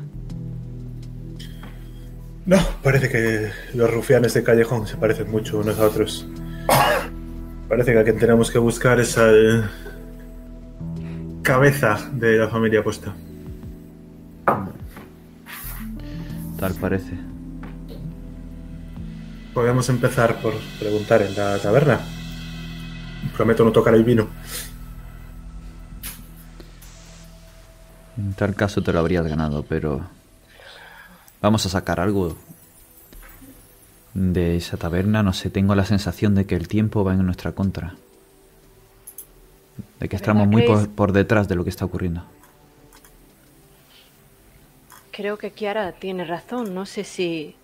No, parece que los rufianes de Callejón se parecen mucho unos a otros. Parece que a quien tenemos que buscar es al cabeza de la familia Costa. Tal parece. Podemos empezar por preguntar en la taberna. Prometo no tocar el vino. En tal caso te lo habrías ganado, pero... Vamos a sacar algo de esa taberna. No sé, tengo la sensación de que el tiempo va en nuestra contra. De que estamos muy por, por detrás de lo que está ocurriendo. Creo que Kiara tiene razón. No sé si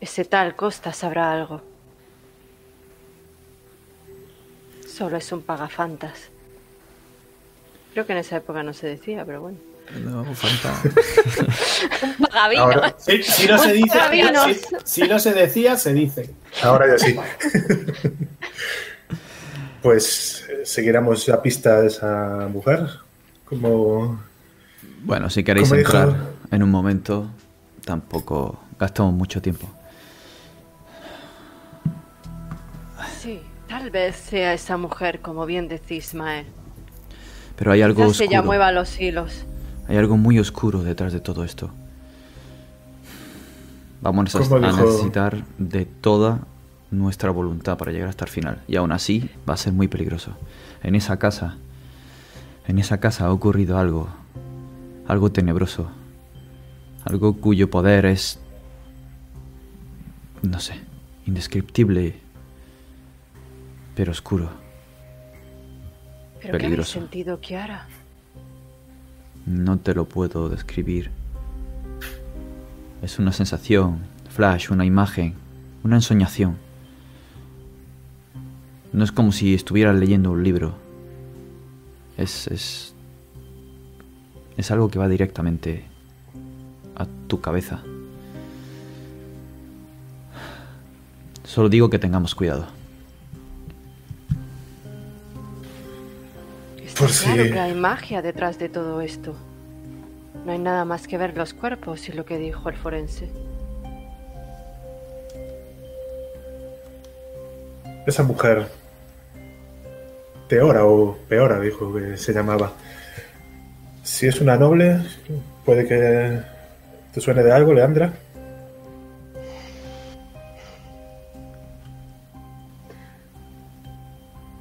ese tal Costa sabrá algo. Solo es un pagafantas. Creo que en esa época no se decía, pero bueno. No, falta... Pagavino. Ahora, si, si no se dice, Vinos. si, si no se decía, se dice. ahora ya sí. pues eh, seguiremos la pista de esa mujer. Como Bueno, si queréis dijo- entrar en un momento, tampoco gastamos mucho tiempo. Tal vez sea esa mujer, como bien decís, Mael. Pero hay algo Quizás ella oscuro. mueva los hilos. Hay algo muy oscuro detrás de todo esto. Vamos a, ¿Cómo a necesitar de toda nuestra voluntad para llegar hasta el final. Y aún así va a ser muy peligroso. En esa casa, en esa casa ha ocurrido algo, algo tenebroso, algo cuyo poder es, no sé, indescriptible, pero oscuro. Pero ¿qué Peligroso. sentido, Kiara? No te lo puedo describir. Es una sensación, flash, una imagen, una ensoñación. No es como si estuvieras leyendo un libro. Es, es. Es algo que va directamente a tu cabeza. Solo digo que tengamos cuidado. Por claro si- que hay magia detrás de todo esto. No hay nada más que ver los cuerpos y lo que dijo el forense. esa mujer. Teora o Peora, dijo que se llamaba. Si es una noble, puede que te suene de algo, Leandra.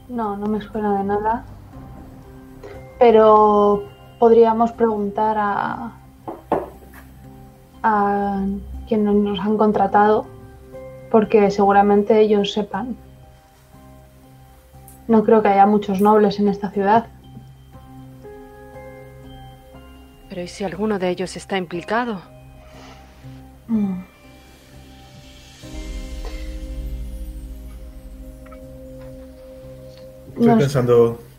No, no me suena de nada. Pero podríamos preguntar a, a quienes nos han contratado, porque seguramente ellos sepan. No creo que haya muchos nobles en esta ciudad. Pero ¿y si alguno de ellos está implicado? Mm. Estoy No sé.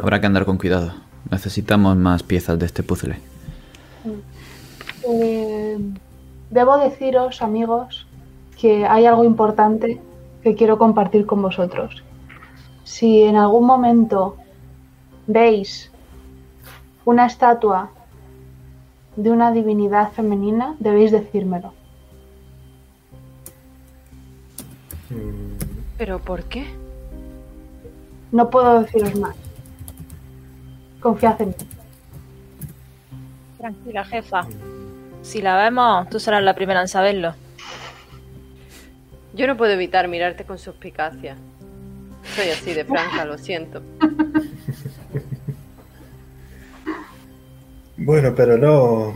Habrá que andar con cuidado. Necesitamos más piezas de este puzzle. Eh, debo deciros, amigos, que hay algo importante que quiero compartir con vosotros. Si en algún momento veis una estatua de una divinidad femenina, debéis decírmelo. mm, ¿Pero por qué? No puedo deciros más. Confiad en mí. Tranquila, jefa. Si la vemos, tú serás la primera en saberlo. Yo no puedo evitar mirarte con suspicacia. Soy así de franca, lo siento. Bueno, pero no.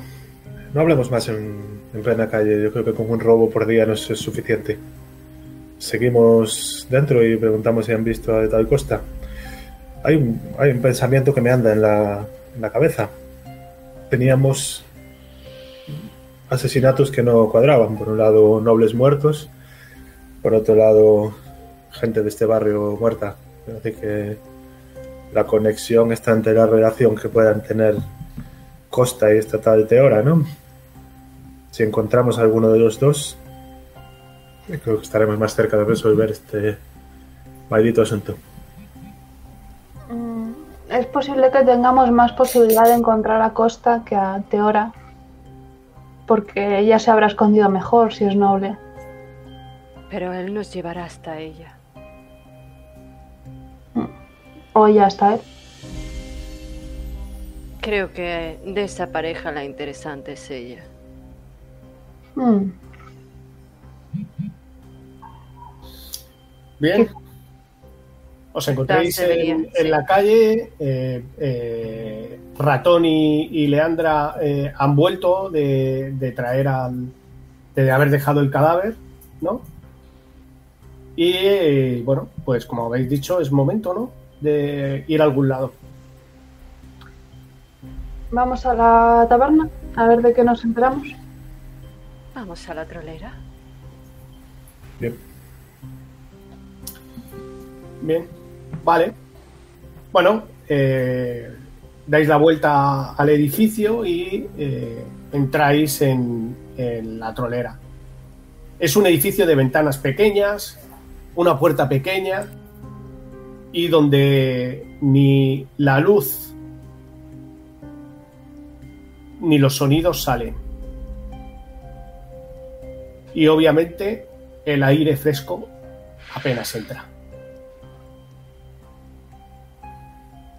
No hablemos más en, en plena calle. Yo creo que con un robo por día no es suficiente. Seguimos dentro y preguntamos si han visto a tal costa. Hay un, hay un pensamiento que me anda en la, en la cabeza. Teníamos asesinatos que no cuadraban. Por un lado, nobles muertos. Por otro lado, gente de este barrio muerta. Así que la conexión está entre la relación que puedan tener Costa y esta tal Teora, ¿no? Si encontramos alguno de los dos, creo que estaremos más cerca de resolver este maldito asunto. Es posible que tengamos más posibilidad de encontrar a Costa que a Teora. Porque ella se habrá escondido mejor si es noble. Pero él nos llevará hasta ella. O ella hasta él. Creo que de esa pareja la interesante es ella. Mm, Bien. Os encontréis en, sí. en la calle. eh, eh, Ratón y, y Leandra eh, han vuelto de, de traer al. de haber dejado el cadáver, ¿no? Y eh, bueno, pues como habéis dicho, es momento, ¿no? De ir a algún lado. Vamos a la taberna a ver de qué nos enteramos. Vamos a la trolera. Bien. Bien, vale. Bueno, eh, dais la vuelta al edificio y eh, entráis en, en la trolera. Es un edificio de ventanas pequeñas, una puerta pequeña y donde ni la luz ni los sonidos salen. Y obviamente el aire fresco apenas entra.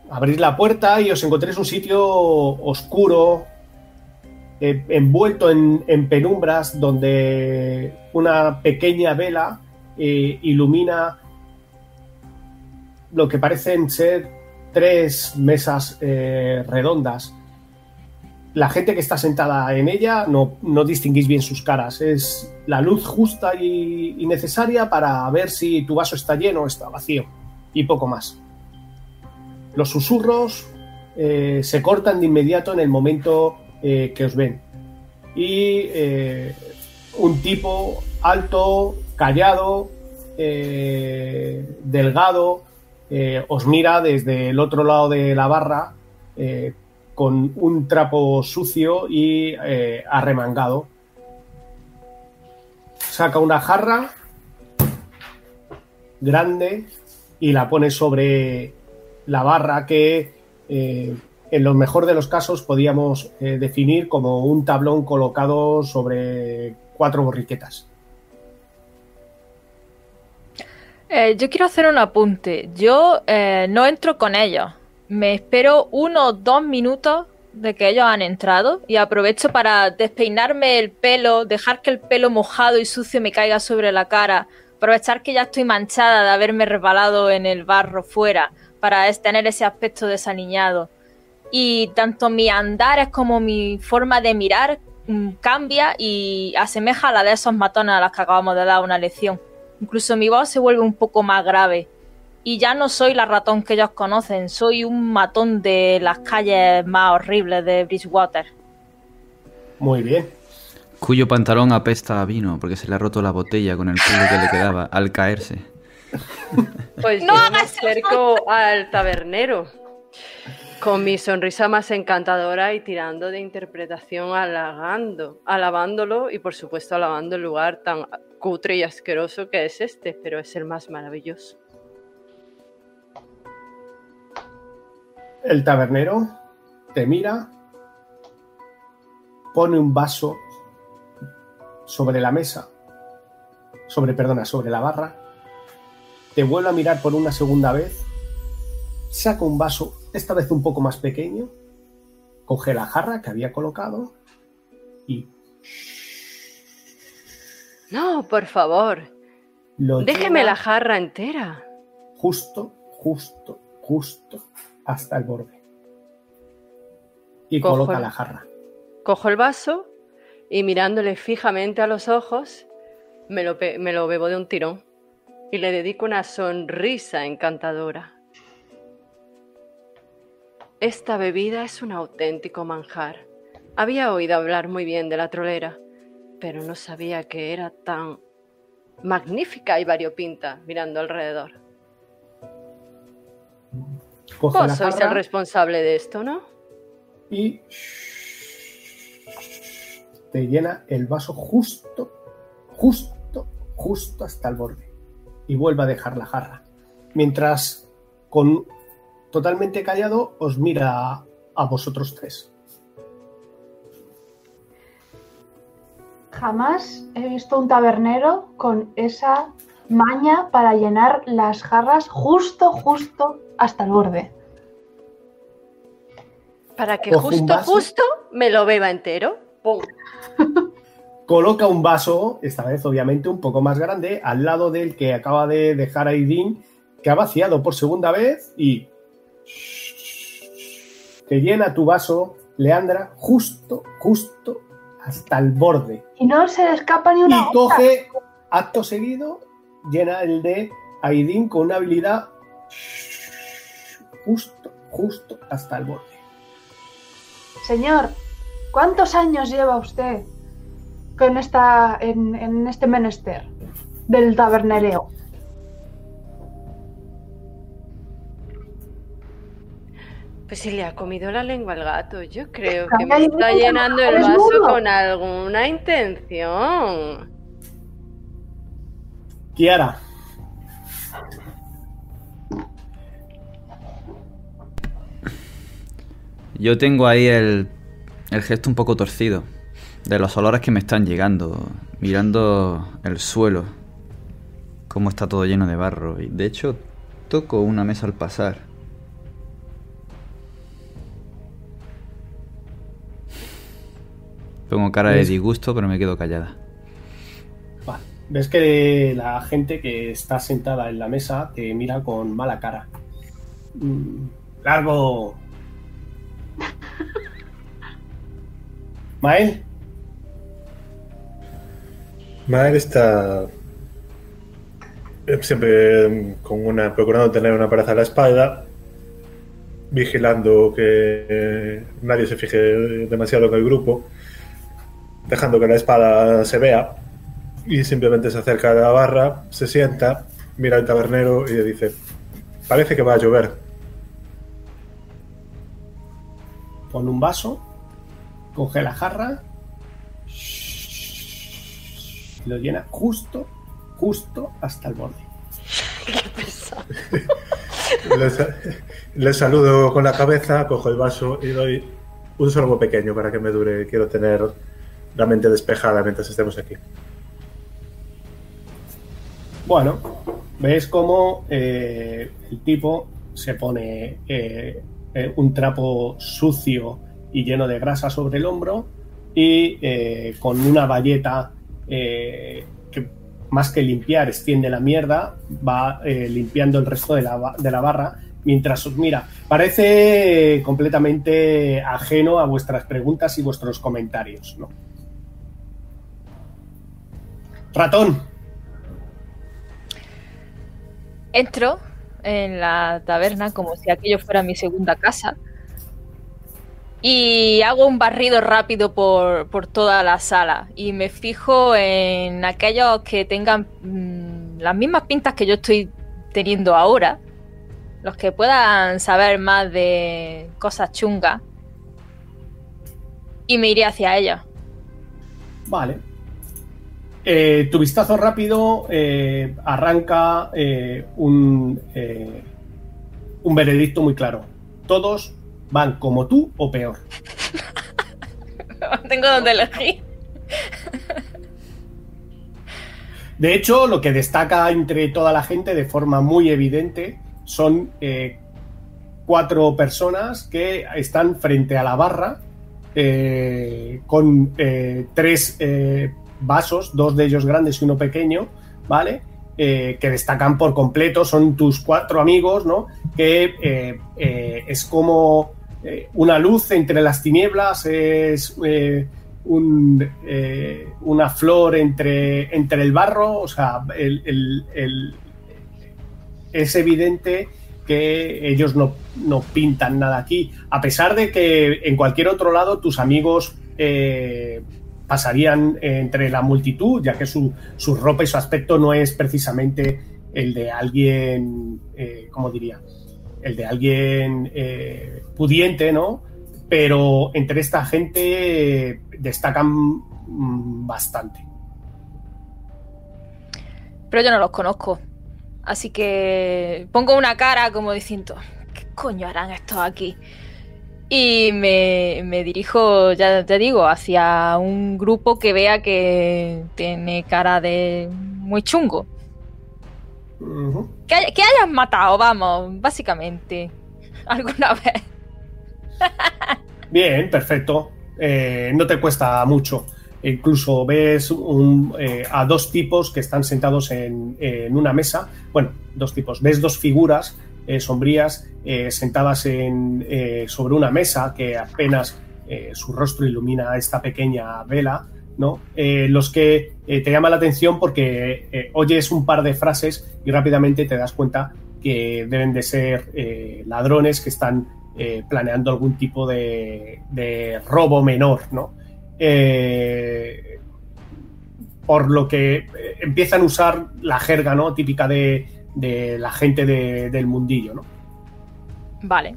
Abrís la puerta y os encontréis un sitio oscuro, eh, envuelto en, en penumbras, donde una pequeña vela eh, ilumina lo que parecen ser tres mesas eh, redondas. La gente que está sentada en ella no, no distinguís bien sus caras. Es la luz justa y, y necesaria para ver si tu vaso está lleno o está vacío. Y poco más. Los susurros eh, se cortan de inmediato en el momento eh, que os ven. Y eh, un tipo alto, callado, delgado, os mira desde el otro lado de la barra con un trapo sucio y arremangado. Saca una jarra grande y la pone sobre la barra que eh, en lo mejor de los casos podíamos eh, definir como un tablón colocado sobre cuatro borriquetas. Eh, yo quiero hacer un apunte. Yo no entro con ellos. Me espero uno o dos minutos de que ellos han entrado y aprovecho para despeinarme el pelo, dejar que el pelo mojado y sucio me caiga sobre la cara, aprovechar que ya estoy manchada de haberme resbalado en el barro fuera para es- tener ese aspecto desaliñado. Y tanto mi andares como mi forma de mirar mm, cambia y asemeja a la de esos matones a los que acabamos de dar una lección. Incluso mi voz se vuelve un poco más grave. Y ya no soy la ratón que ellos conocen, soy un matón de las calles más horribles de Bridgewater. Muy bien. Cuyo pantalón apesta a vino porque se le ha roto la botella con el culo que le quedaba al caerse. Pues ¡No yo me acerco al tabernero con mi sonrisa más encantadora y tirando de interpretación halagando, alabándolo y por supuesto alabando el lugar tan cutre y asqueroso que es este, pero es el más maravilloso. El tabernero te mira, pone un vaso sobre la mesa, sobre, perdona, sobre la barra, te vuelve a mirar por una segunda vez, saca un vaso, esta vez un poco más pequeño, coge la jarra que había colocado y No, por favor, lo déjeme la jarra entera. justo, justo, justo hasta el borde. Y Cojo coloca el- la jarra. Cojo el vaso y mirándole fijamente a los ojos, me lo, pe- me lo bebo de un tirón y le dedico una sonrisa encantadora. Esta bebida es un auténtico manjar. Había oído hablar muy bien de la trolera, pero no sabía que era tan magnífica y variopinta, mirando alrededor. Vos sois el responsable de esto, ¿no? y te llena el vaso justo, justo, justo hasta el borde. Y vuelve a dejar la jarra. Mientras, con totalmente callado, os mira a vosotros tres. Jamás he visto un tabernero con esa maña para llenar las jarras justo, justo hasta el borde. Para que Coge justo, justo me lo beba entero. ¡Pum! Coloca un vaso, esta vez obviamente un poco más grande, al lado del que acaba de dejar Aidin, que ha vaciado por segunda vez y te llena tu vaso, Leandra, justo, justo hasta el borde. Y no se le escapa ni una Y coge, acto seguido, llena el de Aidin con una habilidad justo, justo hasta el borde. Señor, ¿cuántos años lleva usted con esta, en, en este menester del tabernereo? Pues si le ha comido la lengua al gato, yo creo que me está llenando el vaso con alguna intención. Kiara, Yo tengo ahí el, el gesto un poco torcido de los olores que me están llegando, mirando el suelo, cómo está todo lleno de barro. Y de hecho, toco una mesa al pasar. Pongo cara de disgusto, pero me quedo callada. Ves que la gente que está sentada en la mesa te mira con mala cara. Mm, Largo. Mael, Mael está eh, siempre mm, con una procurando tener una pareja a la espalda, vigilando que eh, nadie se fije demasiado en el grupo, dejando que la espada se vea y simplemente se acerca a la barra, se sienta, mira al tabernero y le dice: Parece que va a llover. pone un vaso, coge la jarra, y lo llena justo, justo hasta el borde. Le, sa- le saludo con la cabeza, cojo el vaso y doy un sorbo pequeño para que me dure. Quiero tener la mente despejada mientras estemos aquí. Bueno, ves cómo eh, el tipo se pone eh, eh, un trapo sucio y lleno de grasa sobre el hombro y eh, con una valleta eh, que más que limpiar extiende la mierda, va eh, limpiando el resto de la, de la barra mientras os mira. Parece completamente ajeno a vuestras preguntas y vuestros comentarios, ¿no? Ratón, Entro en la taberna como si aquello fuera mi segunda casa y hago un barrido rápido por, por toda la sala y me fijo en aquellos que tengan mm, las mismas pintas que yo estoy teniendo ahora, los que puedan saber más de cosas chungas y me iré hacia ellos. Vale. Eh, tu vistazo rápido eh, arranca eh, un, un veredicto muy claro. Todos van como tú o peor. Tengo donde elegir. De hecho, lo que destaca entre toda la gente de forma muy evidente son eh, cuatro personas que están frente a la barra eh, con eh, tres vasos, dos de ellos grandes y uno pequeño, ¿vale? Que destacan por completo, son tus cuatro amigos, ¿no? Que es como eh, una luz entre las tinieblas, es eh, un, eh, una flor entre, entre el barro, o sea, el- el- el- es evidente que ellos no, no pintan nada aquí, a pesar de que en cualquier otro lado tus amigos pasarían entre la multitud, ya que su, su ropa y su aspecto no es precisamente el de alguien, ¿cómo diría? El de alguien eh, pudiente, ¿no? Pero entre esta gente destacan mm, bastante. Pero yo no los conozco. Así que pongo una cara como diciendo, ¿qué coño harán estos aquí? Y me, me dirijo, ya te digo, hacia un grupo que vea que tiene cara de muy chungo. Que, hay- que hayas matado, vamos, básicamente. Alguna vez. Bien, perfecto. Eh, no te cuesta mucho. Incluso ves un, eh, a dos tipos que están sentados en, en una mesa. Bueno, dos tipos. Ves dos figuras eh, sombrías sentadas en, eh, sobre una mesa que apenas su rostro ilumina esta pequeña vela. ¿No? Eh, los que eh, te llama la atención porque eh, oyes un par de frases y rápidamente te das cuenta que deben de ser eh, ladrones que están planeando algún tipo de, de robo menor, ¿no? Por lo que empiezan a usar la jerga, ¿no? Típica de, de la gente de- del mundillo, ¿no? Vale.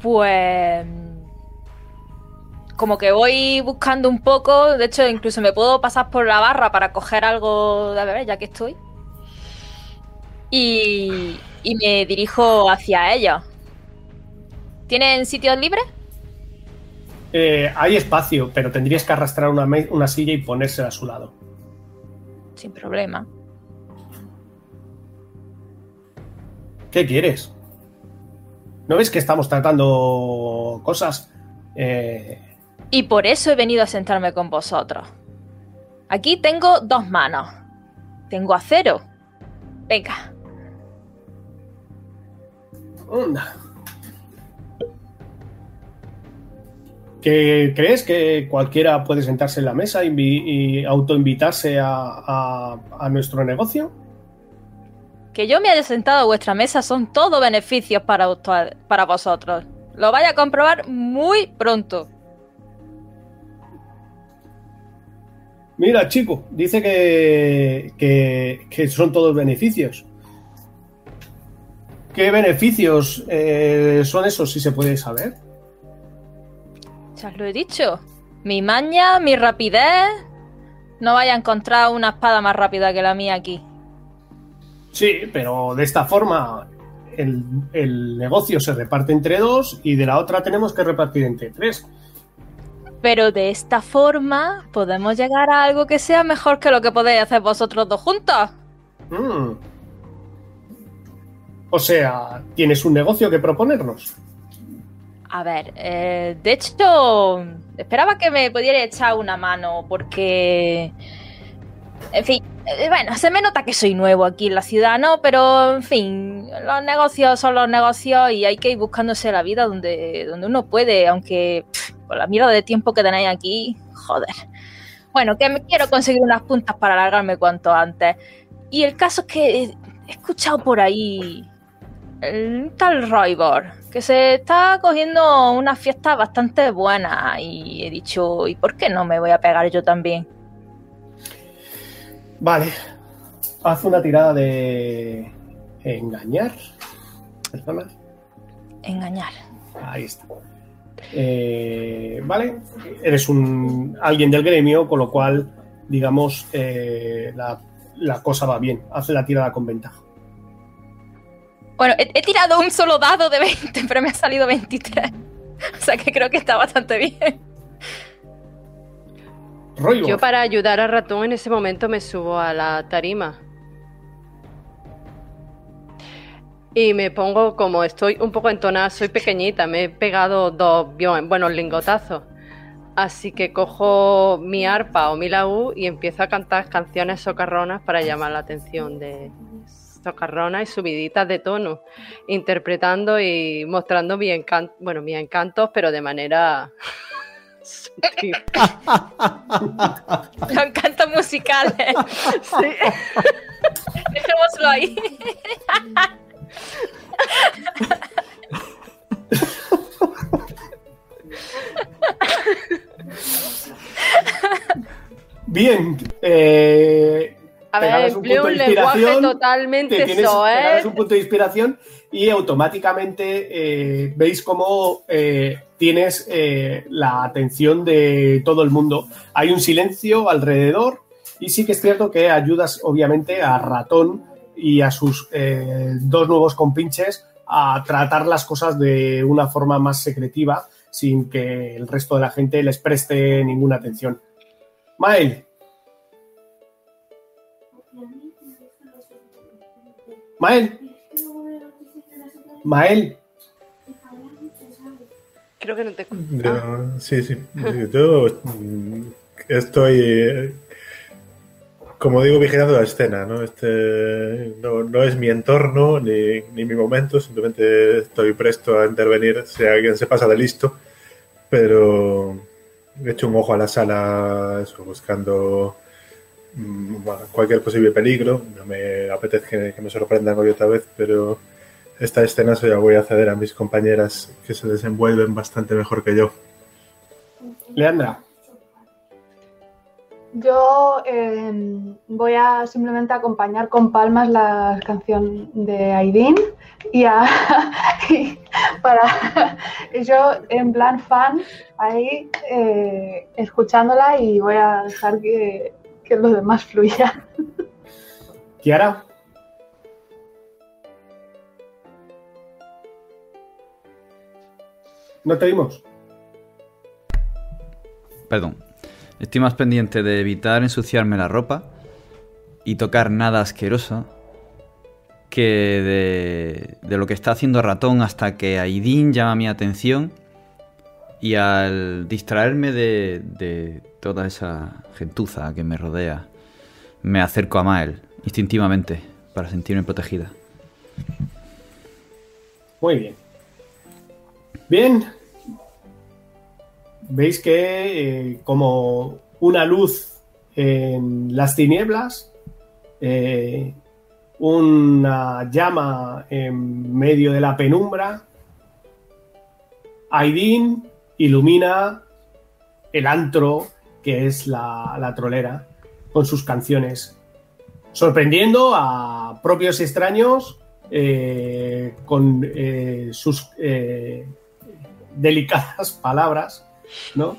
Pues. Como que voy buscando un poco. De hecho, incluso me puedo pasar por la barra para coger algo de beber, ya que estoy. Y. Y me dirijo hacia ellos. ¿Tienen sitios libres? Eh, hay espacio, pero tendrías que arrastrar una, una silla y ponérsela a su lado. Sin problema. ¿Qué quieres? ¿No ves que estamos tratando cosas? Eh, Y por eso he venido a sentarme con vosotros. Aquí tengo dos manos. Tengo acero. Venga. Onda. ¿Que ¿Crees que cualquiera puede sentarse en la mesa y, invi- y autoinvitarse a, a- a nuestro negocio? Que yo me haya sentado a vuestra mesa son todo beneficios para, usted- para vosotros. Lo vaya a comprobar muy pronto. Mira, chico, dice que, que- que son todos beneficios. ¿Qué beneficios eh, son esos, si se puede saber? Ya os lo he dicho. Mi maña, mi rapidez. No vaya a encontrar una espada más rápida que la mía aquí. Sí, pero de esta forma el, el negocio se reparte entre dos y de la otra tenemos que repartir entre tres. Pero de esta forma podemos llegar a algo que sea mejor que lo que podéis hacer vosotros dos juntos. Mm. O sea, ¿tienes un negocio que proponernos? A ver, eh, de hecho, esperaba que me pudiera echar una mano porque... En fin, eh, bueno, se me nota que soy nuevo aquí en la ciudad, ¿no? Pero, en fin, los negocios son los negocios y hay que ir buscándose la vida donde, donde uno puede, aunque pff, con la mierda de tiempo que tenéis aquí, joder. Bueno, que me quiero conseguir unas puntas para alargarme cuanto antes. Y el caso es que he escuchado por ahí el tal Roybor, que se está cogiendo una fiesta bastante buena y he dicho, ¿y por qué no me voy a pegar yo también? Vale. Haz una tirada de engañar. Personas. Engañar. Ahí está. Eh, vale. Eres un alguien del gremio, con lo cual, digamos, eh, la, la cosa va bien. Haz la tirada con ventaja. Bueno, he, he tirado un solo dado de 20, pero me ha salido 23. O sea que creo que está bastante bien. Yo para ayudar a Ratón en ese momento me subo a la tarima. Y me pongo, como estoy un poco entonada, soy pequeñita, me he pegado dos buenos lingotazos. Así que cojo mi arpa o mi laúd y empiezo a cantar canciones socarronas para llamar la atención de socarronas y subiditas de tono, interpretando y mostrando mi encanto, bueno, mis encantos, pero de manera sutil. Los encantos musicales. Sí. Dejémoslo ahí. Bien. Eh, A te ver, un empleo punto un de lenguaje inspiración, totalmente te, tienes, te soez. ganas un punto de inspiración y automáticamente eh, veis cómo eh, tienes eh, la atención de todo el mundo. Hay un silencio alrededor y sí que es cierto que ayudas obviamente a Ratón y a sus eh, dos nuevos compinches a tratar las cosas de una forma más secretiva sin que el resto de la gente les preste ninguna atención. Mael, Mael, Mael, Creo que no te escucho. Yo- sí, sí. Yo estoy, eh, como digo, vigilando la escena, ¿no? Este no, no es mi entorno ni, ni mi momento, simplemente estoy presto a intervenir si alguien se pasa de listo, pero he hecho un ojo a la sala, buscando mm, cualquier posible peligro. No me apetece que, que me sorprendan hoy otra vez, pero esta escena se la voy a ceder a mis compañeras que se desenvuelven bastante mejor que yo. Leandra. Yo eh, voy a simplemente acompañar con palmas la canción de Aidin y, a, y para yo en plan fan ahí eh, escuchándola y voy a dejar que, que lo demás fluya. Kiara. No te vimos. Perdón. Estoy más pendiente de evitar ensuciarme la ropa y tocar nada asqueroso que de, lo que está haciendo Ratón hasta que Aidin llama mi atención y al distraerme de, de toda esa gentuza que me rodea, me acerco a Mael instintivamente para sentirme protegida. Muy bien. Bien. Veis que eh, como una luz en las tinieblas, eh, una llama en medio de la penumbra, Aidin ilumina el antro que es la, la trolera con sus canciones, sorprendiendo a propios extraños eh, con sus delicadas palabras, ¿no?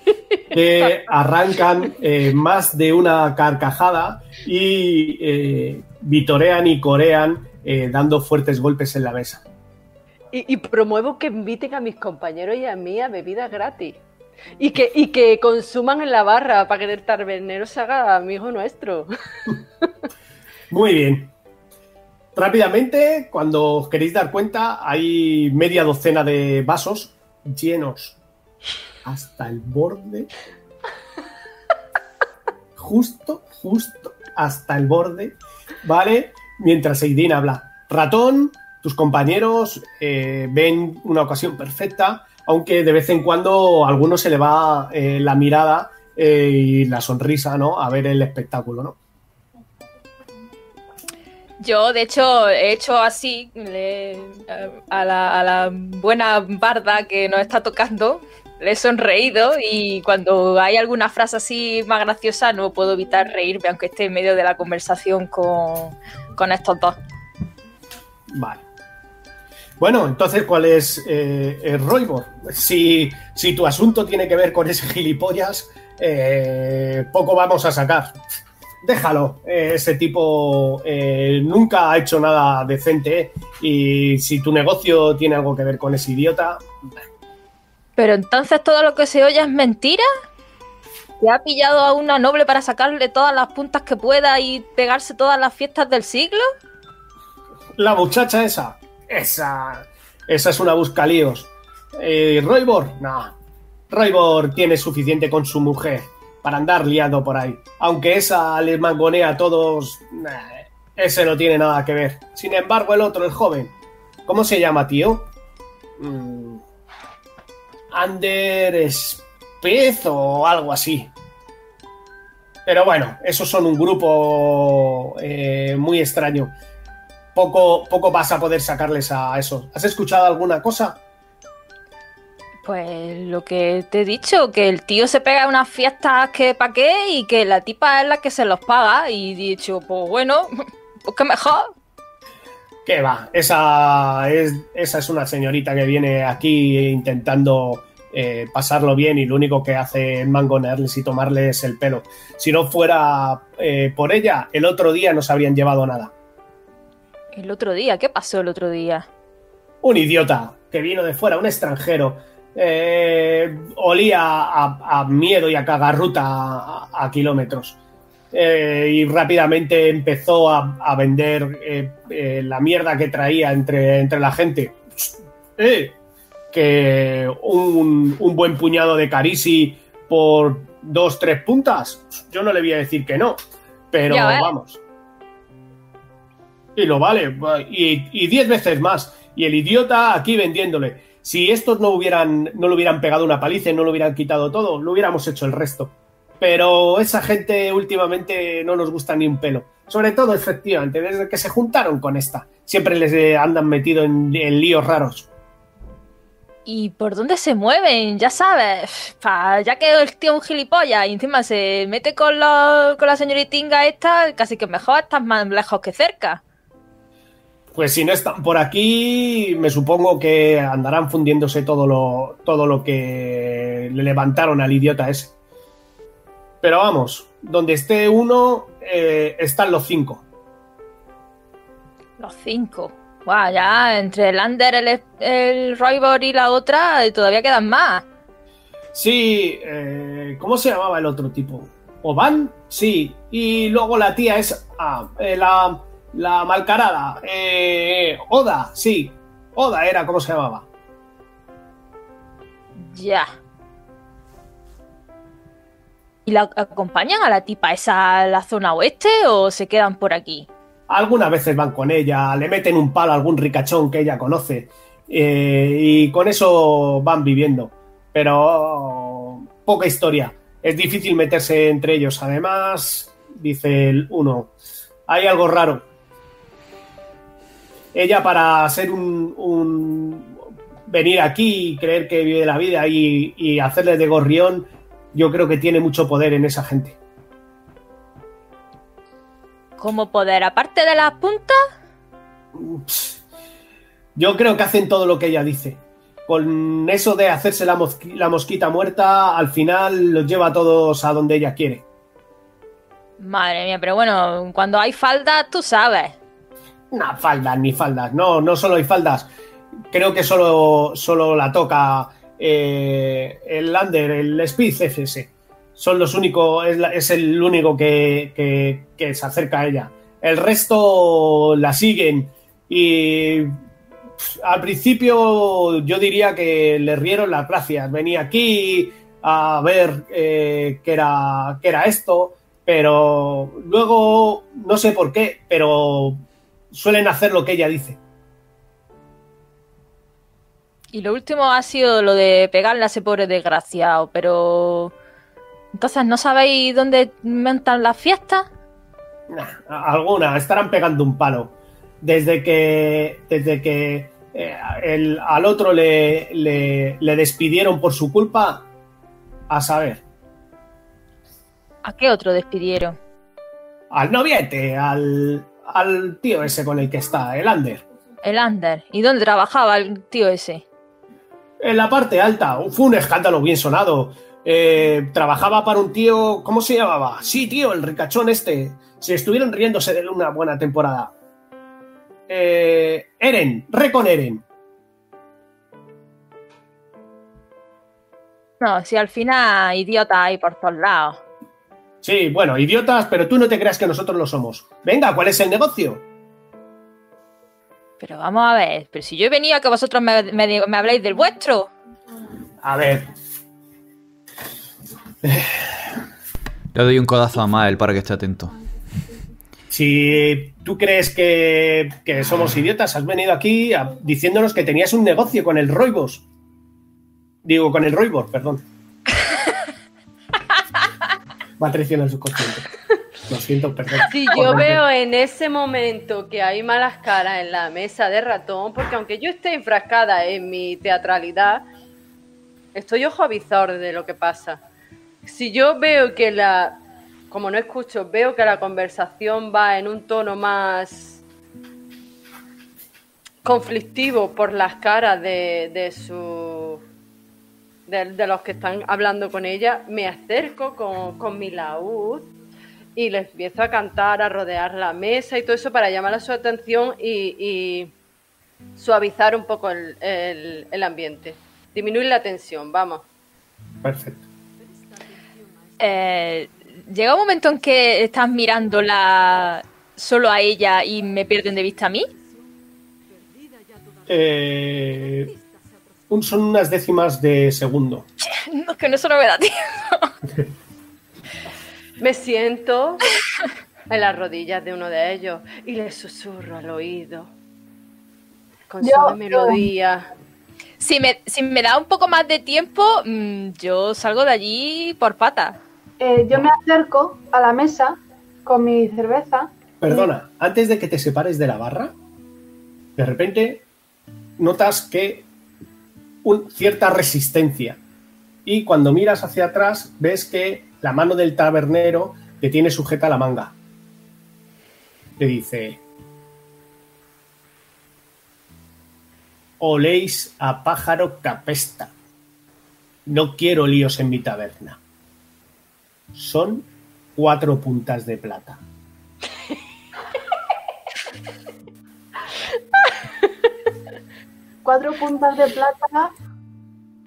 Que arrancan eh, más de una carcajada y eh, vitorean y corean eh, dando fuertes golpes en la mesa. Y, y promuevo que inviten a mis compañeros y a mí a bebidas gratis. Y que, y que consuman en la barra para que el tabernero se haga amigo nuestro. Muy bien. Rápidamente, cuando os queréis dar cuenta, hay media docena de vasos llenos hasta el borde. Justo, justo hasta el borde, ¿vale? Mientras Eidin habla. Ratón, tus compañeros eh, ven una ocasión perfecta, aunque de vez en cuando a alguno se le va eh, la mirada eh, y la sonrisa, ¿no? A ver el espectáculo, ¿no? Yo, de hecho, he hecho así a, la, a la buena barda que nos está tocando. Le he sonreído y cuando hay alguna frase así más graciosa no puedo evitar reírme, aunque esté en medio de la conversación con, con estos dos. Vale. Bueno, entonces, ¿cuál es eh, el Roybor? Si, si tu asunto tiene que ver con ese gilipollas, eh, poco vamos a sacar. Déjalo, eh, ese tipo nunca ha hecho nada decente y si tu negocio tiene algo que ver con ese idiota, Pero entonces todo lo que se oye es mentira. ¿Que ha pillado a una noble para sacarle todas las puntas que pueda y pegarse todas las fiestas del siglo? la muchacha esa, esa, esa es una buscalíos. Eh, Roybor, no. Roybor tiene suficiente con su mujer para andar liando por ahí. Aunque esa les mangonea a todos, ese no tiene nada que ver. Sin embargo, el otro, el joven, ¿cómo se llama, tío? Mm, Ander Spez o algo así. Pero bueno, esos son un grupo eh, muy extraño poco, poco vas a poder sacarles a eso. ¿Has escuchado alguna cosa? Pues lo que te he dicho, que el tío se pega unas fiestas que pa' qué y que la tipa es la que se los paga. Y dicho, pues bueno, pues que mejor. ¿Qué va? Esa es, esa es una señorita que viene aquí intentando eh, pasarlo bien y lo único que hace es mangonearles y tomarles el pelo. Si no fuera eh, por ella, el otro día no se habrían llevado nada. El otro día, ¿qué pasó el otro día? Un idiota que vino de fuera, un extranjero. eh, olía a, a miedo y a cagarruta a, a kilómetros. Eh, y rápidamente empezó a, a vender eh, eh, la mierda que traía entre, entre la gente. Eh, que un, un buen puñado de carisi por dos, tres puntas, yo no le voy a decir que no, pero Ya ves. vamos. Y lo vale, y, y diez veces más. Y el idiota aquí vendiéndole. Si estos no hubieran, no le hubieran pegado una paliza y no le hubieran quitado todo, lo hubiéramos hecho el resto. Pero esa gente últimamente no nos gusta ni un pelo. Sobre todo, efectivamente, desde que se juntaron con esta. Siempre les eh, andan metido en, en líos raros. ¿Y por dónde se mueven? Ya sabes, pa- ya que el tío es un gilipollas y encima se mete con, la- con la señoritinga esta, casi que mejor estás más lejos que cerca. Pues si no están por aquí, me supongo que andarán fundiéndose todo lo, todo lo que le levantaron al idiota ese. Pero vamos, donde esté uno, eh, están los cinco. Los cinco. Guau, ya entre el Under, el, el Roybor y la otra, todavía quedan más. Sí, eh, ¿cómo se llamaba el otro tipo? ¿Oban? Sí. Y luego la tía es. Ah, eh, la, la malcarada. Eh, Oda, sí. Oda era, ¿cómo se llamaba? Ya. ¿Y la acompañan a la tipa esa a la zona oeste o se quedan por aquí? Algunas veces van con ella, le meten un palo a algún ricachón que ella conoce. eh, y con eso van viviendo. Pero poca historia. Es difícil meterse entre ellos. Además, dice el uno, hay algo raro. Ella para ser un, un- venir aquí y creer que vive la vida y, y hacerle de gorrión, yo creo que tiene mucho poder en esa gente. ¿Cómo poder? Aparte de las puntas, Yo creo que hacen todo lo que ella dice. Con eso de hacerse la, mosqui- la mosquita muerta, al final los lleva a todos a donde ella quiere. madre mía, pero bueno, cuando hay faldas, tú sabes. No, faldas, ni faldas. No, no solo hay faldas. Creo que solo, solo la toca eh, el Lander, el Speed FS. Son los únicos, es, es el único que, que- se acerca a ella. El resto la siguen y al principio yo diría que le rieron las gracias. Venía aquí a ver eh, qué, era, qué era esto, pero luego no sé por qué, pero suelen hacer lo que ella dice. Y lo último ha sido lo de pegarle a ese pobre desgraciado, pero... Entonces, ¿no sabéis dónde montan las fiestas? Nah, algunas estarán pegando un palo. Desde que, desde que eh, el- al otro le, le- le despidieron por su culpa, a saber, ¿A qué otro despidieron? al noviete, al, al tío ese con el que está, el Ander. El Ander. ¿Y dónde trabajaba el tío ese? En la parte alta, fue un escándalo bien sonado. Eh, trabajaba para un tío, ¿cómo se llamaba? Sí, tío, el ricachón este. Se estuvieron riéndose de una buena temporada. Eh, Eren, Recon Eren. No, si al final idiota hay por todos lados. Sí, bueno, idiotas, pero tú no te creas que nosotros lo somos. Venga, ¿cuál es el negocio? Pero vamos a ver, pero si yo he venido a que vosotros me, me- me habléis del vuestro. A ver, Le doy un codazo a Mael para que esté atento. si tú crees que, que somos idiotas, has venido aquí a- diciéndonos que tenías un negocio con el Roibos. Digo, con el Roibos, perdón. Va a traicionar el subconsciente. Lo siento, perdón. Si yo veo en ese momento que hay malas caras en la mesa de ratón, porque aunque yo esté enfrascada en mi teatralidad, Estoy ojo avizor de lo que pasa. Si yo veo que la. Como no escucho, veo que la conversación va en un tono más conflictivo por las caras de, de su. De, los que están hablando con ella, me acerco con, con mi laúd y les empiezo a cantar, a rodear la mesa y todo eso para llamar a su atención y, y suavizar un poco el, el- el ambiente. Disminuir la tensión, vamos. Perfecto. Eh, llega un momento en que estás mirándola solo a ella y me pierden de vista a mí. Eh, un- son unas décimas de segundo. No, es que eso no me da tiempo. Me siento en las rodillas de uno de ellos y les susurro al oído. Con Yo- yo- melodía. Si me, si me da un poco más de tiempo, mm, yo salgo de allí por pata. Eh, yo me acerco a la mesa con mi cerveza. Perdona, antes de que te separes de la barra, de repente notas que un, cierta resistencia. Y cuando miras hacia atrás, ves que la mano del tabernero te tiene sujeta la manga. Te dice: Oléis a pájaro capesta. No quiero líos en mi taberna. Son cuatro puntas de plata. Cuatro puntas de plata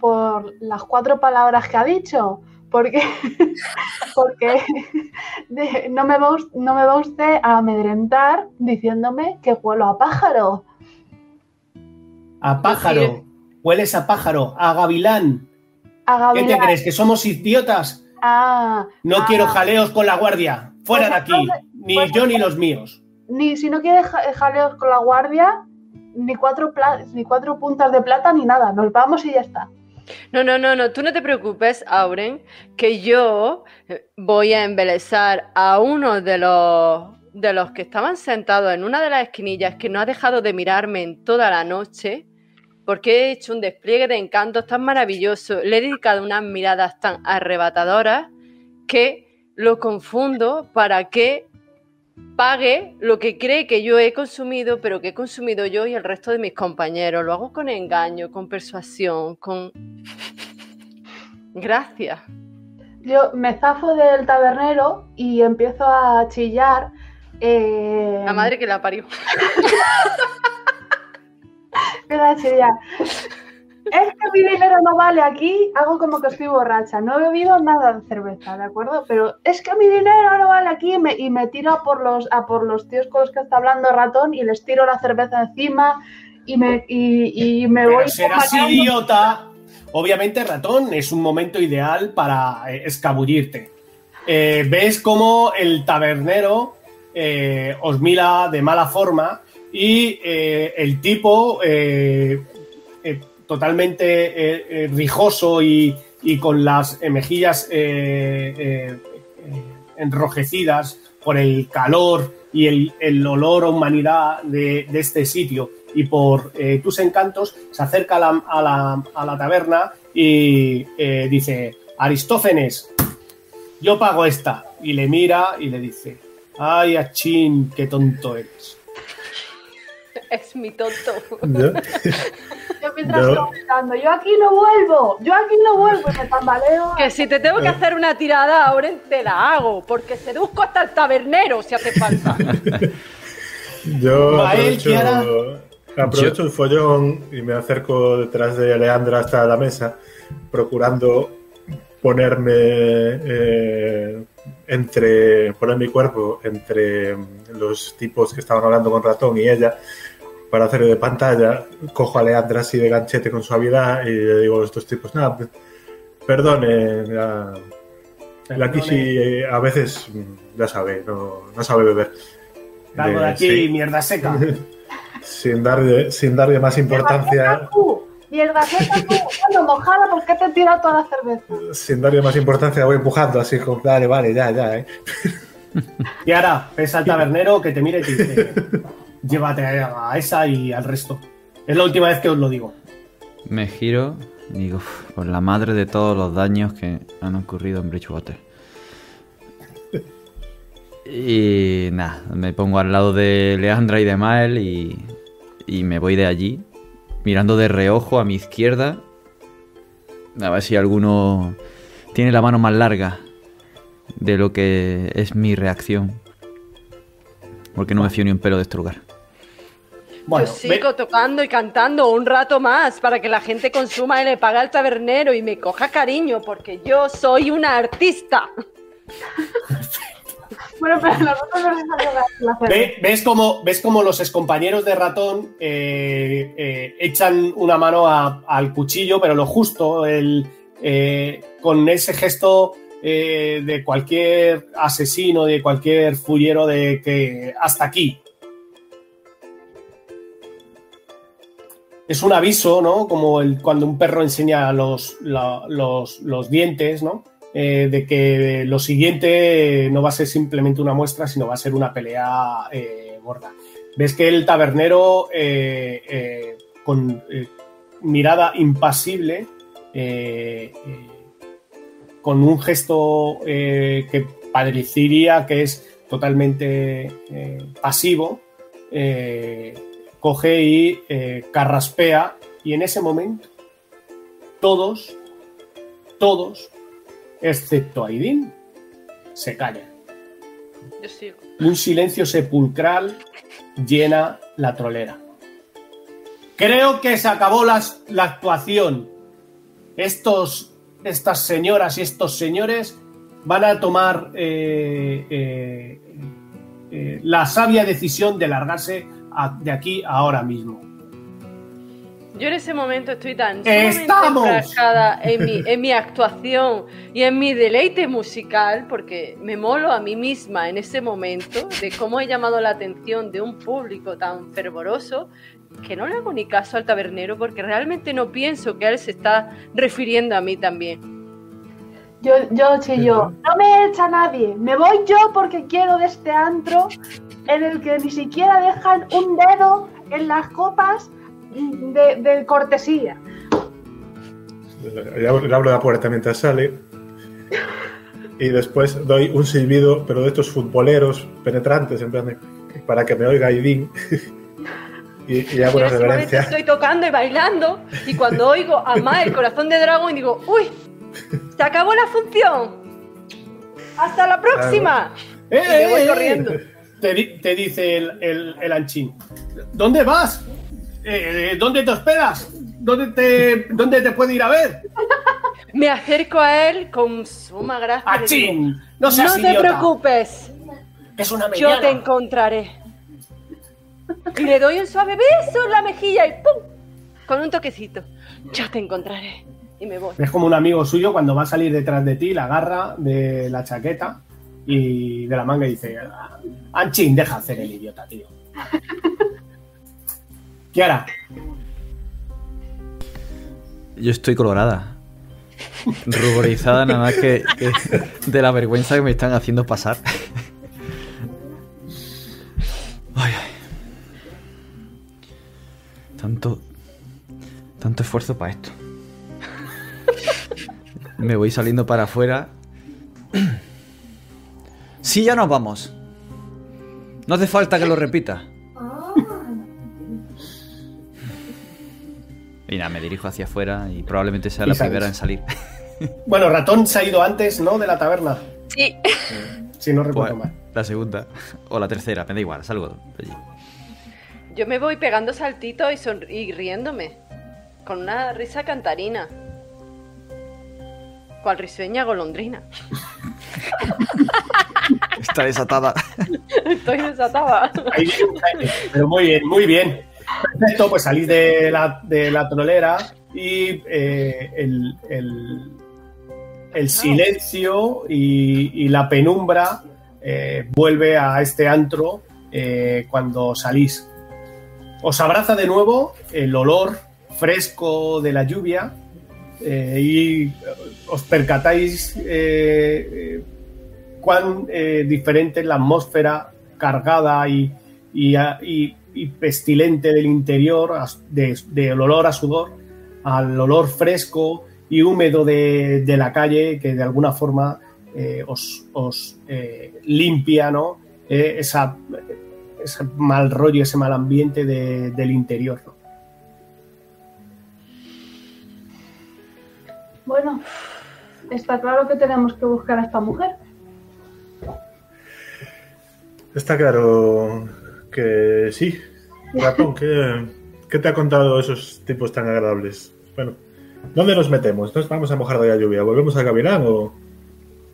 por las cuatro palabras que ha dicho. Porque, porque de- no, me va, no me va usted a amedrentar diciéndome que huelo a pájaro. A pájaro. Hueles a pájaro. A gavilán. A ¿Qué te gavilán. crees? ¿Que somos idiotas? Ah, No ah, quiero jaleos con la guardia. Fuera de aquí. Ni Pues yo ni los míos. Ni si no quiere ja- jaleos con la guardia, ni cuatro, pla- ni cuatro puntas de plata, ni nada. Nos vamos y ya está. No, no, no, no, tú no te preocupes, Auren, que yo eh, voy a embelezar a uno de los, de los que estaban sentados en una de las esquinillas que no ha dejado de mirarme en toda la noche, porque he hecho un despliegue de encantos tan maravilloso, le he dedicado unas miradas tan arrebatadoras que lo confundo para que pague lo que cree que yo he consumido, pero que he consumido yo y el resto de mis compañeros. Lo hago con engaño, con persuasión, con... Gracias. Yo me zafo del tabernero y empiezo a chillar. eh, La madre que la parió. chillar. Es que mi dinero no vale aquí. Hago como que estoy borracha. No he bebido nada de cerveza, ¿de acuerdo? Pero es que mi dinero no vale aquí. y me- y me tiro a por, los, a por los tíos con los que está hablando ratón y les tiro la cerveza encima. Y me, y, y me voy. Serás idiota. Obviamente, ratón, es un momento ideal para eh, escabullirte. Eh, ves cómo el tabernero eh, os mira de mala forma y eh, el tipo eh, eh, totalmente rijoso y, con las mejillas enrojecidas por el calor y el, olor a humanidad de, este sitio y por tus encantos se acerca a la, a la- taberna y dice Aristófanes yo pago esta y le mira y le dice ay achín qué tonto eres Es mi tonto. Yo- Yo mientras estoy gritando, yo aquí no vuelvo, yo aquí no vuelvo y me tambaleo. Que si te tengo que hacer una tirada, ahora te la hago, porque seduzco hasta el tabernero si hace falta. Yo aprovecho el follón y me acerco detrás de Leandra hasta la mesa, procurando ponerme eh, entre poner mi cuerpo entre los tipos que estaban hablando con ratón y ella para hacer de pantalla. Cojo a Leandra así de ganchete con suavidad y le digo a estos tipos, nada, pe- perdone, la, la Kishi eh, a veces, mm, ya sabe, no, no sabe beber. De Eh, aquí sí. mierda seca sin darle, sin darle más importancia, mierda seca tú, mojada, ¿por qué te tiras toda la cerveza? sin darle más importancia, voy empujando así como, dale, vale, ya, ya, eh. y ahora ves al tabernero que te mire y te dice llévate a esa y al resto es la última vez que os lo digo Me giro Y digo, "Uf, por la madre de todos los daños que han ocurrido en Bridgewater. Y nada, me pongo al lado de Leandra y de Mael y, y me voy de allí, mirando de reojo a mi izquierda, a ver si alguno tiene la mano más larga de lo que es mi reacción. Porque no me fío ni un pelo de lugar. Bueno, Yo sigo tocando y cantando un rato más para que la gente consuma y le pague al tabernero y me coja cariño, porque yo soy una artista. Bueno, pero nosotros no ¿ves cómo, ves cómo los excompañeros de ratón eh, eh, echan una mano a- al cuchillo, pero lo justo, el, eh, con ese gesto eh, de cualquier asesino, de cualquier fullero de que hasta aquí. Es un aviso, ¿no? Como el, cuando un perro enseña los, los, los dientes, ¿no? Eh, de que lo siguiente no va a ser simplemente una muestra, sino va a ser una pelea eh, gorda. Ves que el tabernero, eh, con mirada impasible, con un gesto que parecería que es totalmente pasivo, coge y eh, carraspea y en ese momento todos, todos, excepto Aidin, se callan. Yo sigo. Y un silencio sepulcral llena la trolera. Creo que se acabó las- la actuación. Estos, estas señoras y estos señores van a tomar eh, eh, eh, la sabia decisión de largarse a- de aquí ahora mismo. Yo en ese momento estoy tan ¡Estamos! en mi, en mi actuación y en mi deleite musical, porque me molo a mí misma en ese momento de cómo he llamado la atención de un público tan fervoroso que no le hago ni caso al tabernero porque realmente no pienso que él se está refiriendo a mí también. Yo, yo chillo, no me echa nadie, me voy yo porque quiero de este antro en el que ni siquiera dejan un dedo en las copas de, de cortesía. Le abro le abro la puerta mientras sale. Y después doy un silbido, pero de estos futboleros penetrantes, en plan de, para que me oiga Aidín. y, y hago una reverencia. estoy tocando y bailando y cuando oigo a Ma el corazón de dragón digo, uy, se acabó la función. Hasta la próxima. ¡Eh, Y me voy eh, eh! corriendo. Te, di- te dice el, el, el anchín. ¿Dónde vas? Eh, ¿Dónde te esperas? ¿Dónde te, ¿Dónde te puede ir a ver? Me acerco a él con suma gracia. digo, ¡Achín! No seas te idiota. preocupes, Es una yo te encontraré. Y le doy un suave beso en la mejilla y ¡pum! Con un toquecito. Yo te encontraré. Y me voy. Es como un amigo suyo cuando va a salir detrás de ti, la agarra de la chaqueta y de la manga y dice: Anchín, deja hacer el idiota, tío. Kiara, Yo estoy colorada. Ruborizada nada más que, que de la vergüenza que me están haciendo pasar. Ay, ay. Tanto. Tanto esfuerzo para esto. Me voy saliendo para afuera. Sí, ya nos vamos. No hace falta que lo repita. Y nada, me dirijo hacia afuera y probablemente sea la primera en salir. bueno, Ratón se ha ido antes, ¿no? De la taberna, Sí. si no recuerdo Bueno, mal. la segunda o la tercera, me da igual, salgo de allí. Yo me voy pegando saltitos y, y riéndome. Con una risa cantarina. Cual risueña golondrina. Está desatada. Estoy desatada. Ahí viene. Pero muy bien, muy bien. Perfecto, pues salís de la, de la trolera y eh, el, el- el silencio y, y la penumbra eh, vuelve a este antro eh, cuando salís. Os abraza de nuevo el olor fresco de la lluvia eh, y os percatáis eh, eh, cuán eh, diferente es la atmósfera cargada y, pestilente del interior, del olor a sudor, al olor fresco y húmedo de, la calle que de alguna forma eh, os, os, eh, limpia ¿no? Eh, esa, ese mal rollo, ese mal ambiente de, del interior. Bueno, está claro que tenemos que buscar a esta mujer. Está claro que sí. Ratón, ¿qué, ¿qué te ha contado esos tipos tan agradables? Bueno, ¿dónde nos metemos? ¿Nos vamos a mojar de la lluvia? ¿Volvemos a caminar o,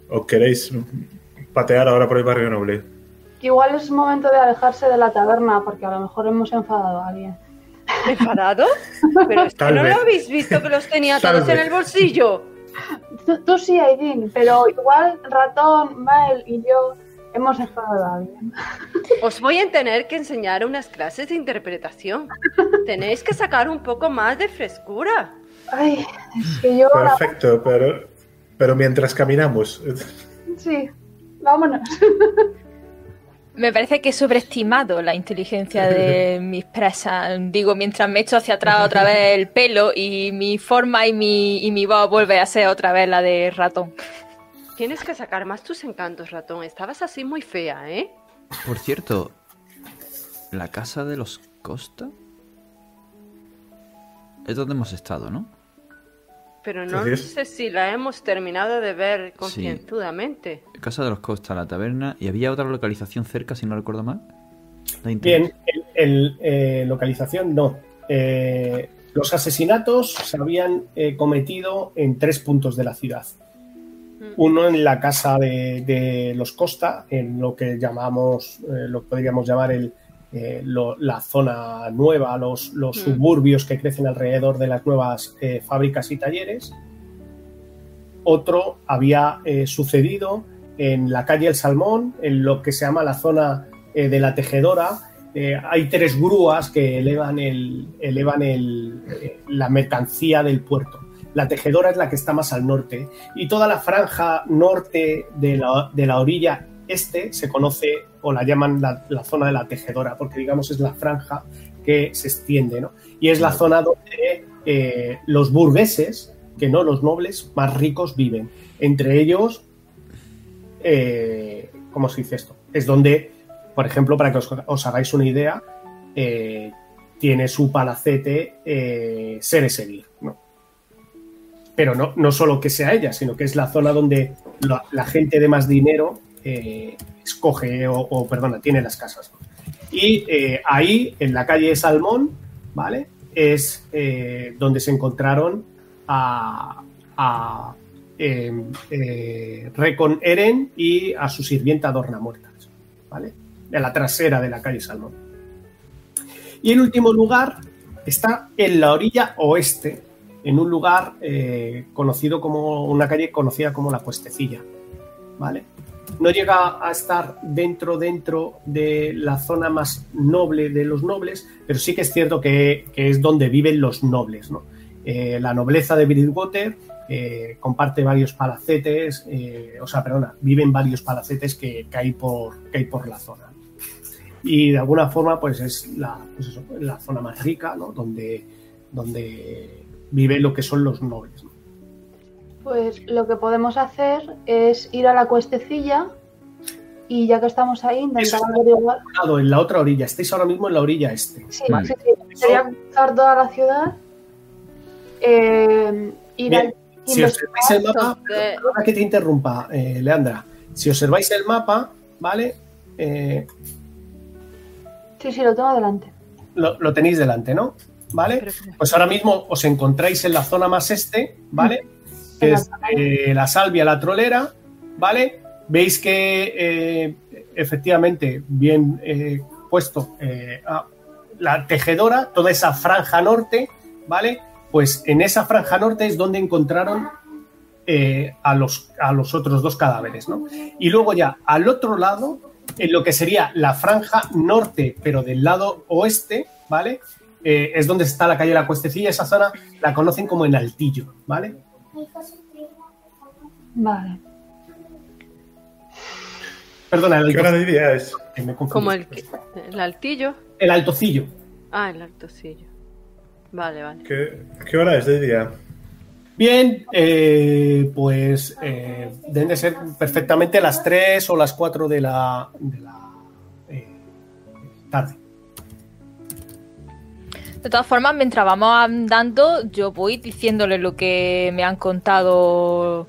o queréis patear ahora por el barrio noble? Igual es momento de alejarse de la taberna porque a lo mejor hemos enfadado a alguien. ¿Enfadado? Pero es que no vez. lo habéis visto que los tenía Tal todos en el bolsillo. Tú, tú sí, Aidin, pero igual Ratón, Mael y yo hemos enfadado a alguien. Os voy a tener que enseñar unas clases de interpretación. Tenéis que sacar un poco más de frescura. Ay, es que yo... la- Perfecto, pero, pero mientras caminamos. Sí, vámonos. Me parece que he sobreestimado la inteligencia de mis presas. Digo, mientras me echo hacia atrás otra vez el pelo y mi forma y mi, y mi voz vuelve a ser otra vez la de ratón. Tienes que sacar más tus encantos, ratón. Estabas así muy fea, ¿eh? Por cierto, la casa de los Costa es donde hemos estado, ¿no? Pero no sé si la hemos terminado de ver Sí. concienzudamente. Casa de los Costa, la taberna. Y había otra localización cerca, si no recuerdo mal. Bien, el, el, eh, localización no. Eh, los asesinatos se habían eh, cometido en tres puntos de la ciudad. Uno en la casa de, de los Costa, en lo que llamamos, eh, lo que podríamos llamar el, eh, lo- la zona nueva, los, los Mm. suburbios que crecen alrededor de las nuevas eh, fábricas y talleres. Otro había eh, sucedido en la calle El Salmón, en lo que se llama la zona de la tejedora. Hay tres grúas que elevan, el, elevan el, la mercancía del puerto. La tejedora es la que está más al norte y toda la franja norte de la, de la orilla este se conoce o la llaman la, la zona de la tejedora porque digamos es la franja que se extiende ¿no? y es la zona donde eh, los burgueses que no los nobles más ricos viven entre ellos eh, ¿cómo se dice esto? es donde por ejemplo para que os, os hagáis una idea eh, tiene su palacete eh, Seresegir, ¿no? pero no, no solo que sea ella, sino que es la zona donde la, la gente de más dinero eh, escoge o, perdona, tiene las casas. Y eh, ahí, en la calle Salmón, ¿vale? Es eh, donde se encontraron a, eh, Recon Eren y a su sirvienta Dorna Muertas, ¿vale? De la trasera de la calle Salmón. Y en último lugar está en la orilla oeste, en un lugar conocido como una calle conocida como la Cuestecilla, ¿vale? No llega a estar dentro dentro de la zona más noble de los nobles, pero sí que es cierto que, que es donde viven los nobles, ¿no? Eh, la nobleza de Bridgewater eh, comparte varios palacetes, eh, o sea, perdona, viven varios palacetes que, que, hay por, que hay por la zona. Y de alguna forma, pues es la, pues eso, la zona más rica, ¿no? Donde, donde lo que son los nobles. ¿no? Pues lo que podemos hacer es ir a la cuestecilla y ya que estamos ahí, intentar averiguar. En la otra orilla, estáis ahora mismo en la orilla este. Sí, Vale. sí, sí. Sería cruzar toda la ciudad, eh, ir Bien, al- Si observáis el mapa, Entonces- perdona que te interrumpa, eh, Leandra. Si observáis el mapa, ¿vale? Eh, Sí, sí, lo tengo delante. lo, lo tenéis delante, ¿no? ¿Vale? Pues ahora mismo os encontráis en la zona más este, ¿vale? Que es eh, la salvia, la trolera, ¿vale? Veis que eh, efectivamente, bien eh, puesto, ah, la tejedora, toda esa franja norte, ¿vale? Pues en esa franja norte es donde encontraron a, los, a los otros dos cadáveres, ¿no? Y luego ya al otro lado, en lo que sería la franja norte, pero del lado oeste, ¿vale? Eh, es donde está la calle La Cuestecilla, esa zona la conocen como en Altillo, ¿vale? Vale. Perdona, el, ¿Qué hora de día es? me confundí. Como el, que- el altillo. el altocillo. Ah, el altocillo. Vale, vale. ¿Qué, qué hora es de día? Bien, eh, pues eh, deben de ser perfectamente las 3 o las 4 de la, de la eh, tarde. De todas formas, mientras vamos andando, yo voy diciéndole lo que me han contado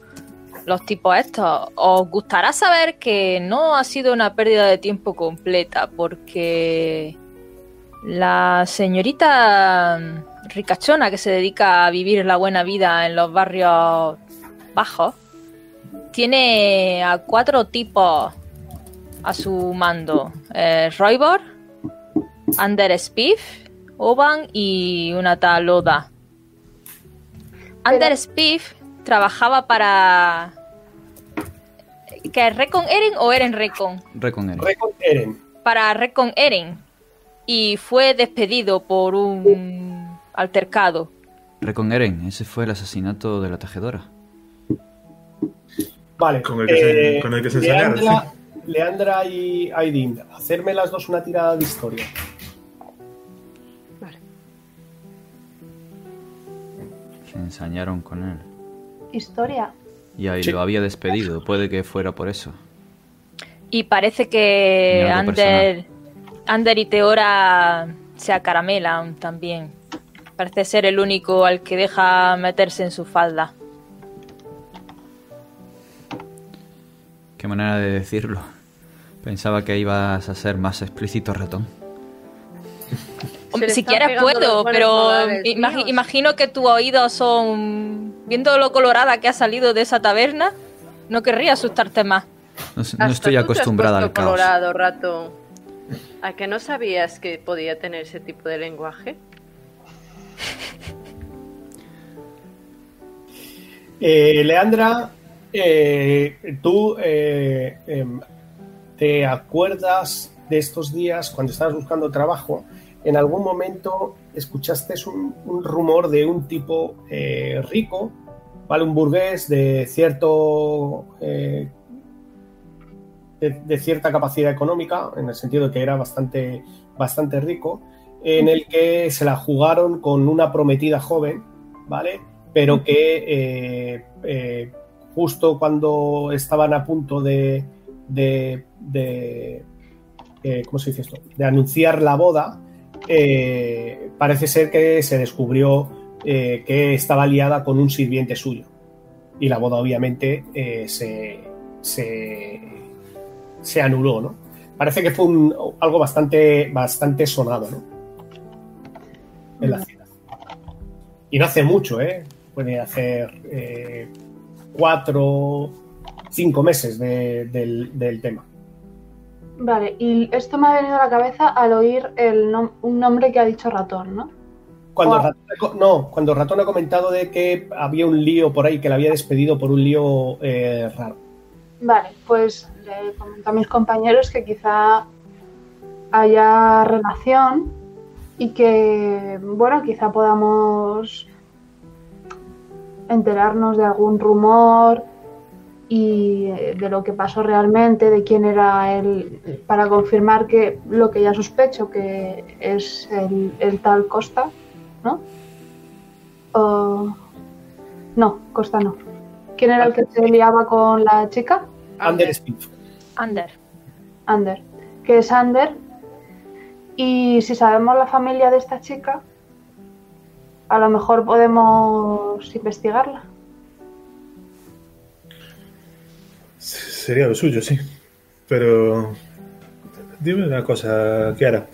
los tipos estos. Os gustará saber que no ha sido una pérdida de tiempo completa, porque la señorita ricachona que se dedica a vivir la buena vida en los barrios bajos tiene a cuatro tipos a su mando: eh, Roybor, Spiff, Oban y una tal Loda. Ander Spiff trabajaba para. ¿Qué? ¿Recon Eren o Eren Recon? Recon Eren. Recon Eren. Para Recon Eren. Y fue despedido por un altercado. Recon Eren, ese fue el asesinato de la tejedora. Vale. Con el que se- con el que se Leandra, Leandra y Aidin, hacerme las dos una tirada de historia. Se ensañaron con él. Historia. Y ahí Sí. lo había despedido, puede que fuera por eso. Y parece que Ander, Ander y Teora se acaramelan también. Parece ser el único al que deja meterse en su falda. Qué manera de decirlo. Pensaba que ibas a ser más explícito, ratón. Si quieres puedo, pero modales imagi- míos. imagino que tus oídos son... Viendo lo colorada que ha salido de esa taberna, no querría asustarte más. No, estoy acostumbrada al caos. colorado, rato. ¿A que no sabías que podía tener ese tipo de lenguaje? Eh, Leandra, eh, tú eh, em, te acuerdas de estos días cuando estabas buscando trabajo. En algún momento escuchaste un, un rumor de un tipo eh, rico, ¿vale? Un burgués de cierto eh, de, de cierta capacidad económica, en el sentido de que era bastante, bastante rico, en el que se la jugaron con una prometida joven, ¿vale? Pero que eh, eh, justo cuando estaban a punto de, de, de, eh, ¿cómo se dice esto? De anunciar la boda, eh, parece ser que se descubrió eh, que estaba liada con un sirviente suyo. Y la boda obviamente eh, se, se, se anuló, ¿no? Parece que fue un- algo bastante, bastante sonado, ¿no? En la ciudad. Y no hace mucho, ¿eh? Puede hacer cuatro, cinco meses de- del, del tema. Vale, y esto me ha venido a la cabeza al oír el nom- un nombre que ha dicho ratón, ¿no? Cuando. Ratón, no, cuando Ratón ha comentado de que había un lío por ahí, que le había despedido por un lío eh, raro. Vale, pues le comento a mis compañeros que quizá haya relación y que, bueno, quizá podamos enterarnos de algún rumor y de lo que pasó realmente, de quién era él, para confirmar que lo que ya sospecho, que es el, el tal Costa, ¿no? O- no, Costa no. ¿Quién era el que se liaba con la chica? Ander. Ander. Ander, que es Ander. Y si sabemos la familia de esta chica, a lo mejor podemos investigarla. Sería lo suyo, sí. Pero dime una cosa, Kiara.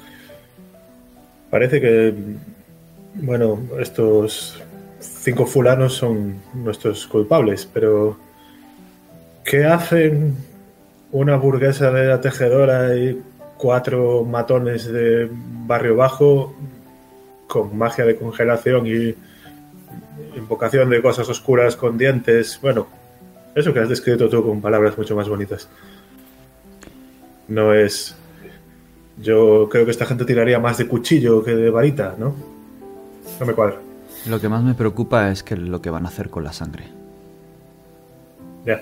Parece que, bueno, estos cinco fulanos son nuestros culpables, pero ¿qué hacen una burguesa de la tejedora y cuatro matones de barrio bajo con magia de congelación y invocación de cosas oscuras con dientes? Bueno, eso que has descrito tú con palabras mucho más bonitas. No es. Yo creo que esta gente tiraría más de cuchillo que de varita, ¿no? No me cuadra. Lo que más me preocupa es que lo que van a hacer con la sangre. Ya.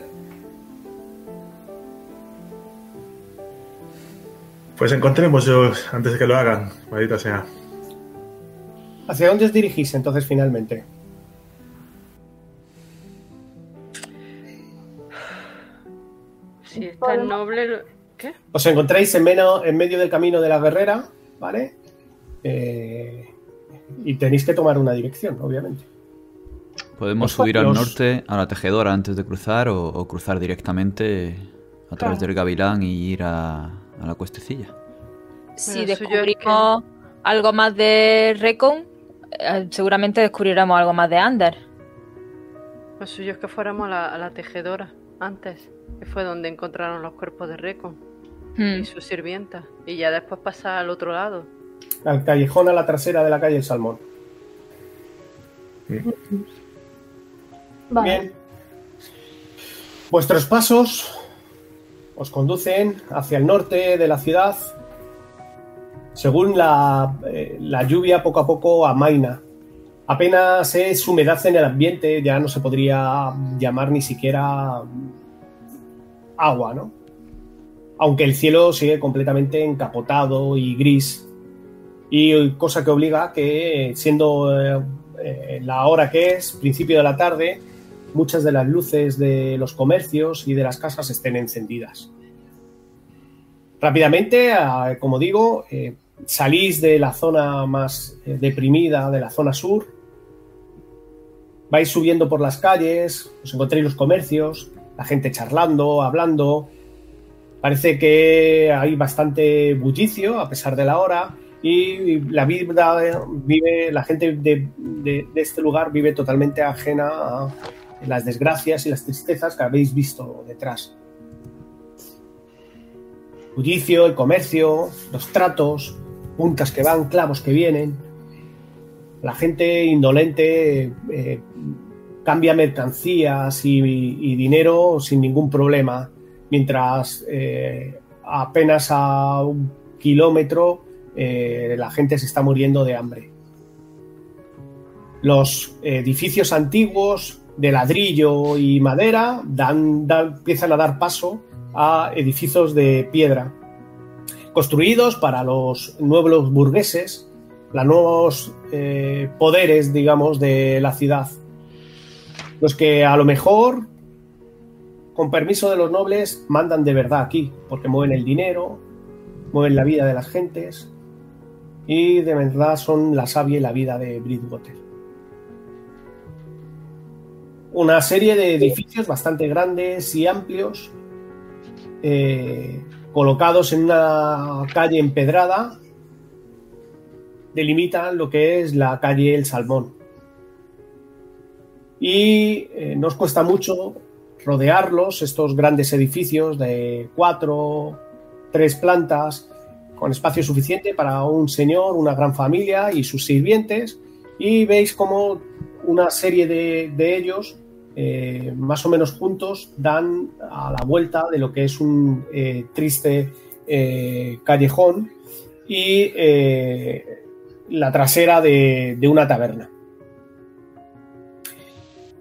Pues encontrémoslos antes de que lo hagan, maldita sea. ¿Hacia dónde os dirigís entonces finalmente? Si es tan noble. ¿Qué? Os encontráis en, meno- en medio del camino de la guerrera, ¿vale? Eh, y tenéis que tomar una dirección, obviamente. Podemos subir al norte a la tejedora antes de cruzar o, o cruzar directamente a través Claro. del gavilán y ir a, a la cuestecilla. Si descubrimos algo más de Recon, eh, seguramente descubriremos algo más de Ander. Lo suyo es que fuéramos a la, a la tejedora antes, que fue donde encontraron los cuerpos de Recon Hmm. y sus sirvientas. Y ya después pasar al otro lado. Al callejón a la trasera de la calle El Salmón. Vale. Bien. Vuestros pasos os conducen hacia el norte de la ciudad. Según la, eh, la lluvia, poco a poco amaina. Apenas es humedad en el ambiente, ya no se podría llamar ni siquiera agua, ¿no? Aunque el cielo sigue completamente encapotado y gris. Y cosa que obliga a que, siendo eh, eh, la hora que es, principio de la tarde, muchas de las luces de los comercios y de las casas estén encendidas. Rápidamente, como digo, eh, salís de la zona más deprimida, de la zona sur, vais subiendo por las calles, os encontréis los comercios, la gente charlando, hablando. Parece que hay bastante bullicio a pesar de la hora y la vida vive, la gente de este lugar vive totalmente ajena a las desgracias y las tristezas que habéis visto detrás. Bullicio, el comercio, los tratos, puntas que van, clavos que vienen. La gente indolente eh, cambia mercancías y, dinero sin ningún problema, mientras eh, apenas a un kilómetro eh, la gente se está muriendo de hambre. Los edificios antiguos de ladrillo y madera dan- empiezan a dar paso a edificios de piedra, construidos para los nuevos burgueses, los nuevos eh, poderes, digamos, de la ciudad. Los que a lo mejor, con permiso de los nobles, mandan de verdad aquí, porque mueven el dinero, mueven la vida de las gentes y de verdad son la savia y la vida de Bridgewater. Una serie de edificios bastante grandes y amplios, eh, colocados en una calle empedrada, delimitan lo que es la calle El Salmón. Y eh, nos cuesta mucho rodearlos, estos grandes edificios de cuatro, tres plantas, con espacio suficiente para un señor, una gran familia y sus sirvientes. Y veis como una serie de, de ellos, eh, más o menos juntos, dan a la vuelta de lo que es un eh, triste callejón y la trasera de una taberna.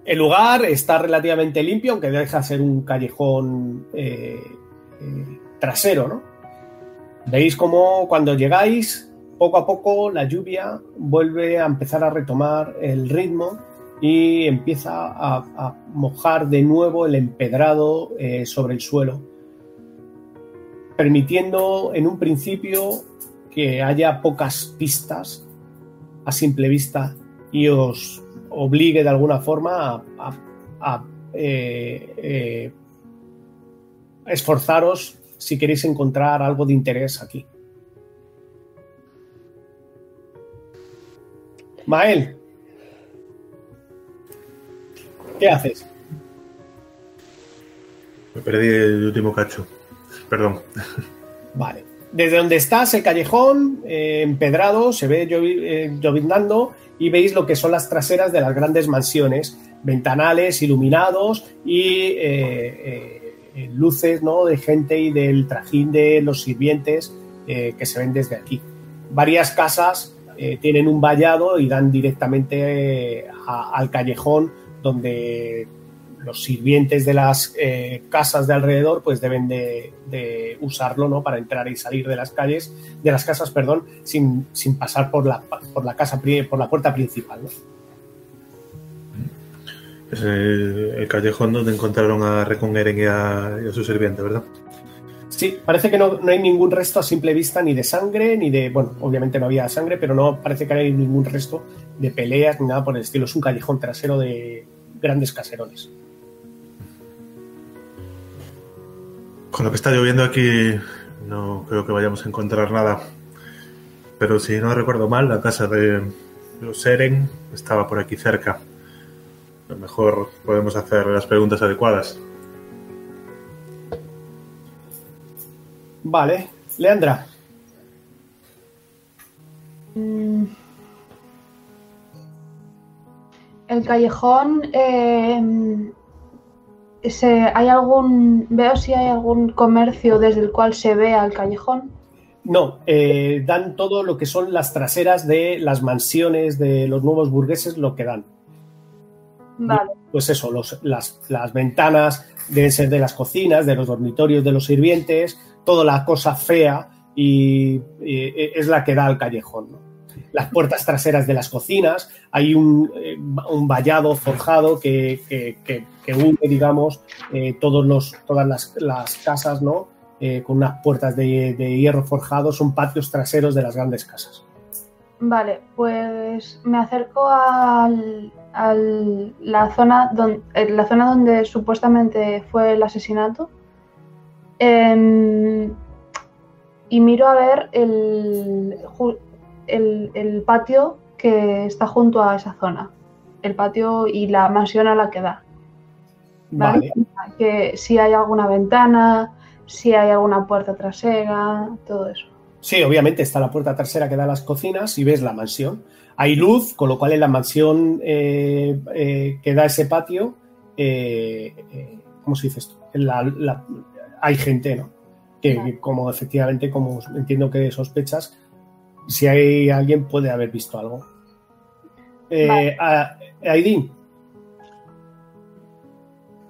El lugar está relativamente limpio, aunque deja ser un callejón eh, eh, trasero, ¿no? Veis como cuando llegáis, poco a poco la lluvia vuelve a empezar a retomar el ritmo y empieza a, mojar de nuevo el empedrado eh, sobre el suelo, permitiendo en un principio que haya pocas pistas a simple vista y os obligue de alguna forma a, a- a, eh, eh, esforzaros si queréis encontrar algo de interés aquí. Mael, ¿qué haces? Me perdí el último cacho. Perdón. Vale. Desde donde estás, el callejón eh, empedrado, se ve llovi- lloviznando y veis lo que son las traseras de las grandes mansiones, ventanales iluminados y eh, eh, luces ¿no? de gente y del trajín de los sirvientes eh, que se ven desde aquí. Varias casas tienen un vallado y dan directamente al callejón donde los sirvientes de las eh, casas de alrededor pues deben de, de usarlo ¿no? para entrar y salir de las calles, de las casas, perdón, sin, sin pasar por la, por la casa, por la puerta principal. ¿no? Es el, el callejón donde encontraron a Recongeren y a, y a su sirviente, ¿verdad? Sí, parece que no, no hay ningún resto a simple vista ni de sangre, ni de. Bueno, obviamente no había sangre, pero no parece que hay ningún resto de peleas ni nada por el estilo. Es un callejón trasero de grandes caserones. Con lo que está lloviendo aquí, no creo que vayamos a encontrar nada. Pero si no recuerdo mal, la casa de los Eren estaba por aquí cerca. A lo mejor podemos hacer las preguntas adecuadas. Vale, Leandra. Mm. El callejón. eh, se- ¿Hay algún. Veo si hay algún comercio desde el cual se vea el callejón? No, eh, dan todo lo que son las traseras de las mansiones de los nuevos burgueses, lo que dan. Vale. Pues eso, los- las, las ventanas deben ser de las cocinas, de los dormitorios de los sirvientes, toda la cosa fea y, y es la que da al callejón. ¿no? Las puertas traseras de las cocinas, hay un, eh, un vallado forjado que, que, que- une, digamos, eh, todos los, todas las, las casas, ¿no? Eh, con unas puertas de, de hierro forjado, son patios traseros de las grandes casas. Vale, pues me acerco al- la, zona don- eh, la zona donde supuestamente fue el asesinato em, y miro a ver el, el, el patio que está junto a esa zona, el patio y la mansión a la que da. Vale. ¿vale? Que si hay alguna ventana, si hay alguna puerta trasera, todo eso. Sí, obviamente está la puerta trasera que da a las cocinas y ves la mansión. Hay luz, con lo cual en la mansión eh, eh, que da ese patio, eh, ¿cómo se dice esto? En la- la- hay gente, ¿no? Que como efectivamente, como entiendo que sospechas, si hay alguien puede haber visto algo. Eh, Vale. a- Aidín,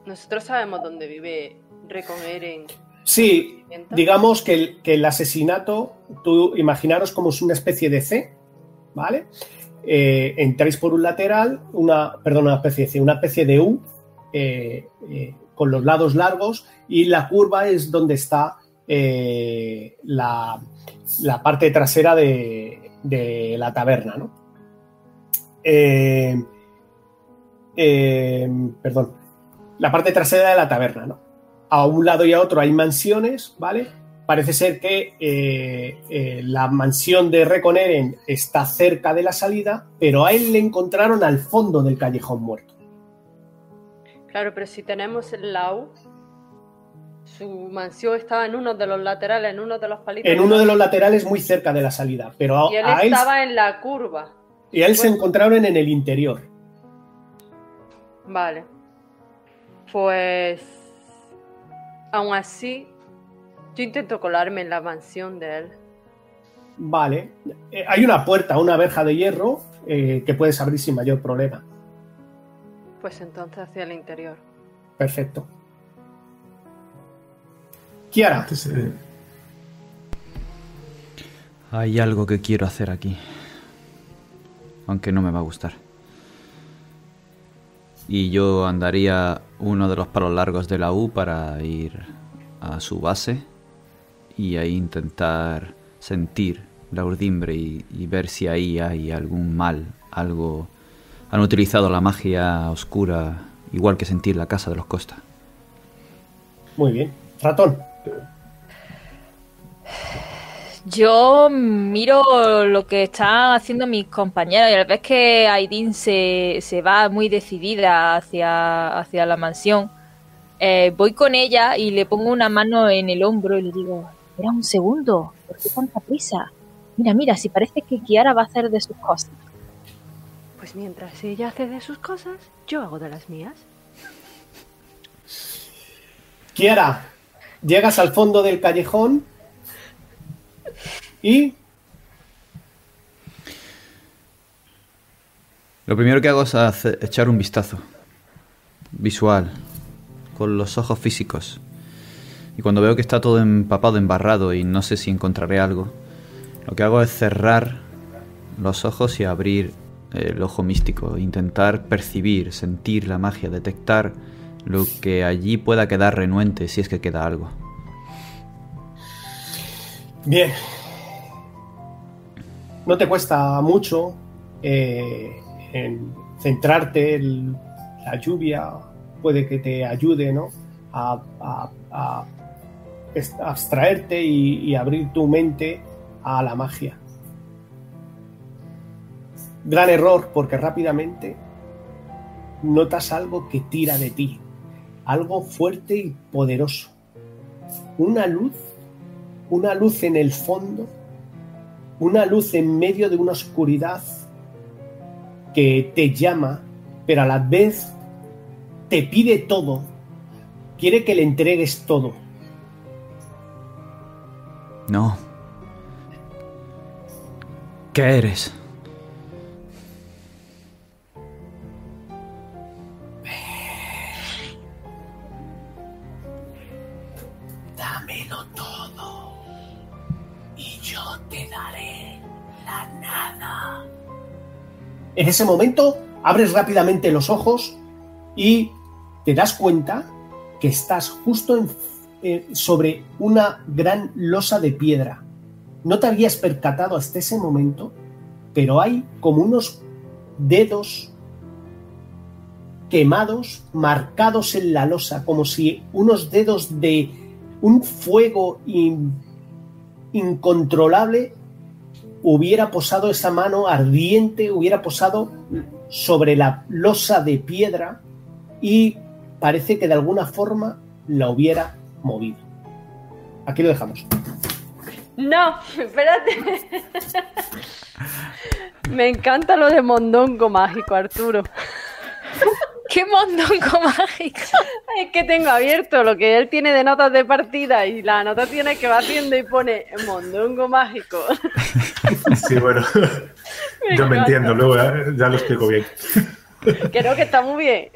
Nosotros sabemos dónde vive Recongeren. sí, digamos que el, que el asesinato, tú imaginaros como es una especie de C, ¿vale? Eh, entráis por un lateral, una, perdón, una especie de C, una especie de U, eh, eh, con los lados largos, y la curva es donde está eh, la, la parte trasera de, de la taberna, ¿no? Eh, eh, perdón, la parte trasera de la taberna, ¿no? a un lado y a otro hay mansiones, ¿vale? Parece ser que eh, la mansión de Reconeren está cerca de la salida, pero a él le encontraron al fondo del callejón muerto. Claro, pero si tenemos el Lau, su mansión estaba en uno de los laterales, en uno de los palitos. En uno de los laterales muy cerca de la salida, pero Y él a él, estaba en la curva. y a él se encontraron en el interior. Vale. Pues. Aún así, yo intento colarme en la mansión de él. Vale. Eh, hay una puerta, una verja de hierro eh, que puedes abrir sin mayor problema. Pues entonces hacia el interior. Perfecto. Kiara, Antes, eh, Hay algo que quiero hacer aquí. Aunque no me va a gustar. Y yo andaría uno de los palos largos de la U para ir a su base y ahí intentar sentir la urdimbre y, y ver si ahí hay algún mal, algo... Han utilizado la magia oscura igual que sentir la casa de los Costa. muy bien. Ratón, Yo miro lo que están haciendo mis compañeros y al vez que Aidin se, se va muy decidida hacia, hacia la mansión, eh, voy con ella y le pongo una mano en el hombro y le digo, espera un segundo, ¿por qué tanta prisa? Mira, mira, si parece que Kiara va a hacer de sus cosas. Pues mientras ella hace de sus cosas, yo hago de las mías. Kiara, llegas al fondo del callejón y Lo primero que hago es hacer- echar un vistazo. visual, con los ojos físicos. Y cuando veo que está todo empapado, embarrado y no sé si encontraré algo, lo que hago es cerrar los ojos y abrir el ojo místico, intentar percibir, sentir la magia, detectar lo que allí pueda quedar renuente si es que queda algo. Bien. No te cuesta mucho eh, en centrarte, la lluvia puede que te ayude ¿no? a, abstraerte y abrir tu mente a la magia. Gran error porque rápidamente notas algo que tira de ti, algo fuerte y poderoso. Una luz, una luz en el fondo, una luz en medio de una oscuridad que te llama, pero a la vez te pide todo, quiere que le entregues todo. No. ¿Qué eres? En ese momento abres rápidamente los ojos y te das cuenta que estás justo eh, sobre una gran losa de piedra. No te habías percatado hasta ese momento, pero hay como unos dedos quemados, marcados en la losa, como si unos dedos de un fuego in- incontrolable hubiera posado esa mano ardiente, hubiera posado sobre la losa de piedra y parece que de alguna forma la hubiera movido. Aquí lo dejamos. No, espérate. Me encanta lo de mondongo mágico, Arturo. ¡Qué mondongo mágico! Es que tengo abierto lo que él tiene de notas de partida y la anotaciones que va haciendo y pone mondongo mágico. Sí, bueno. Me Yo me entiendo, luego ya, ya lo explico bien. Creo que está muy bien.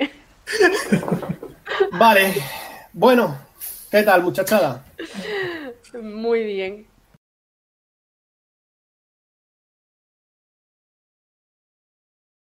Vale, bueno, ¿qué tal muchachada? Muy bien.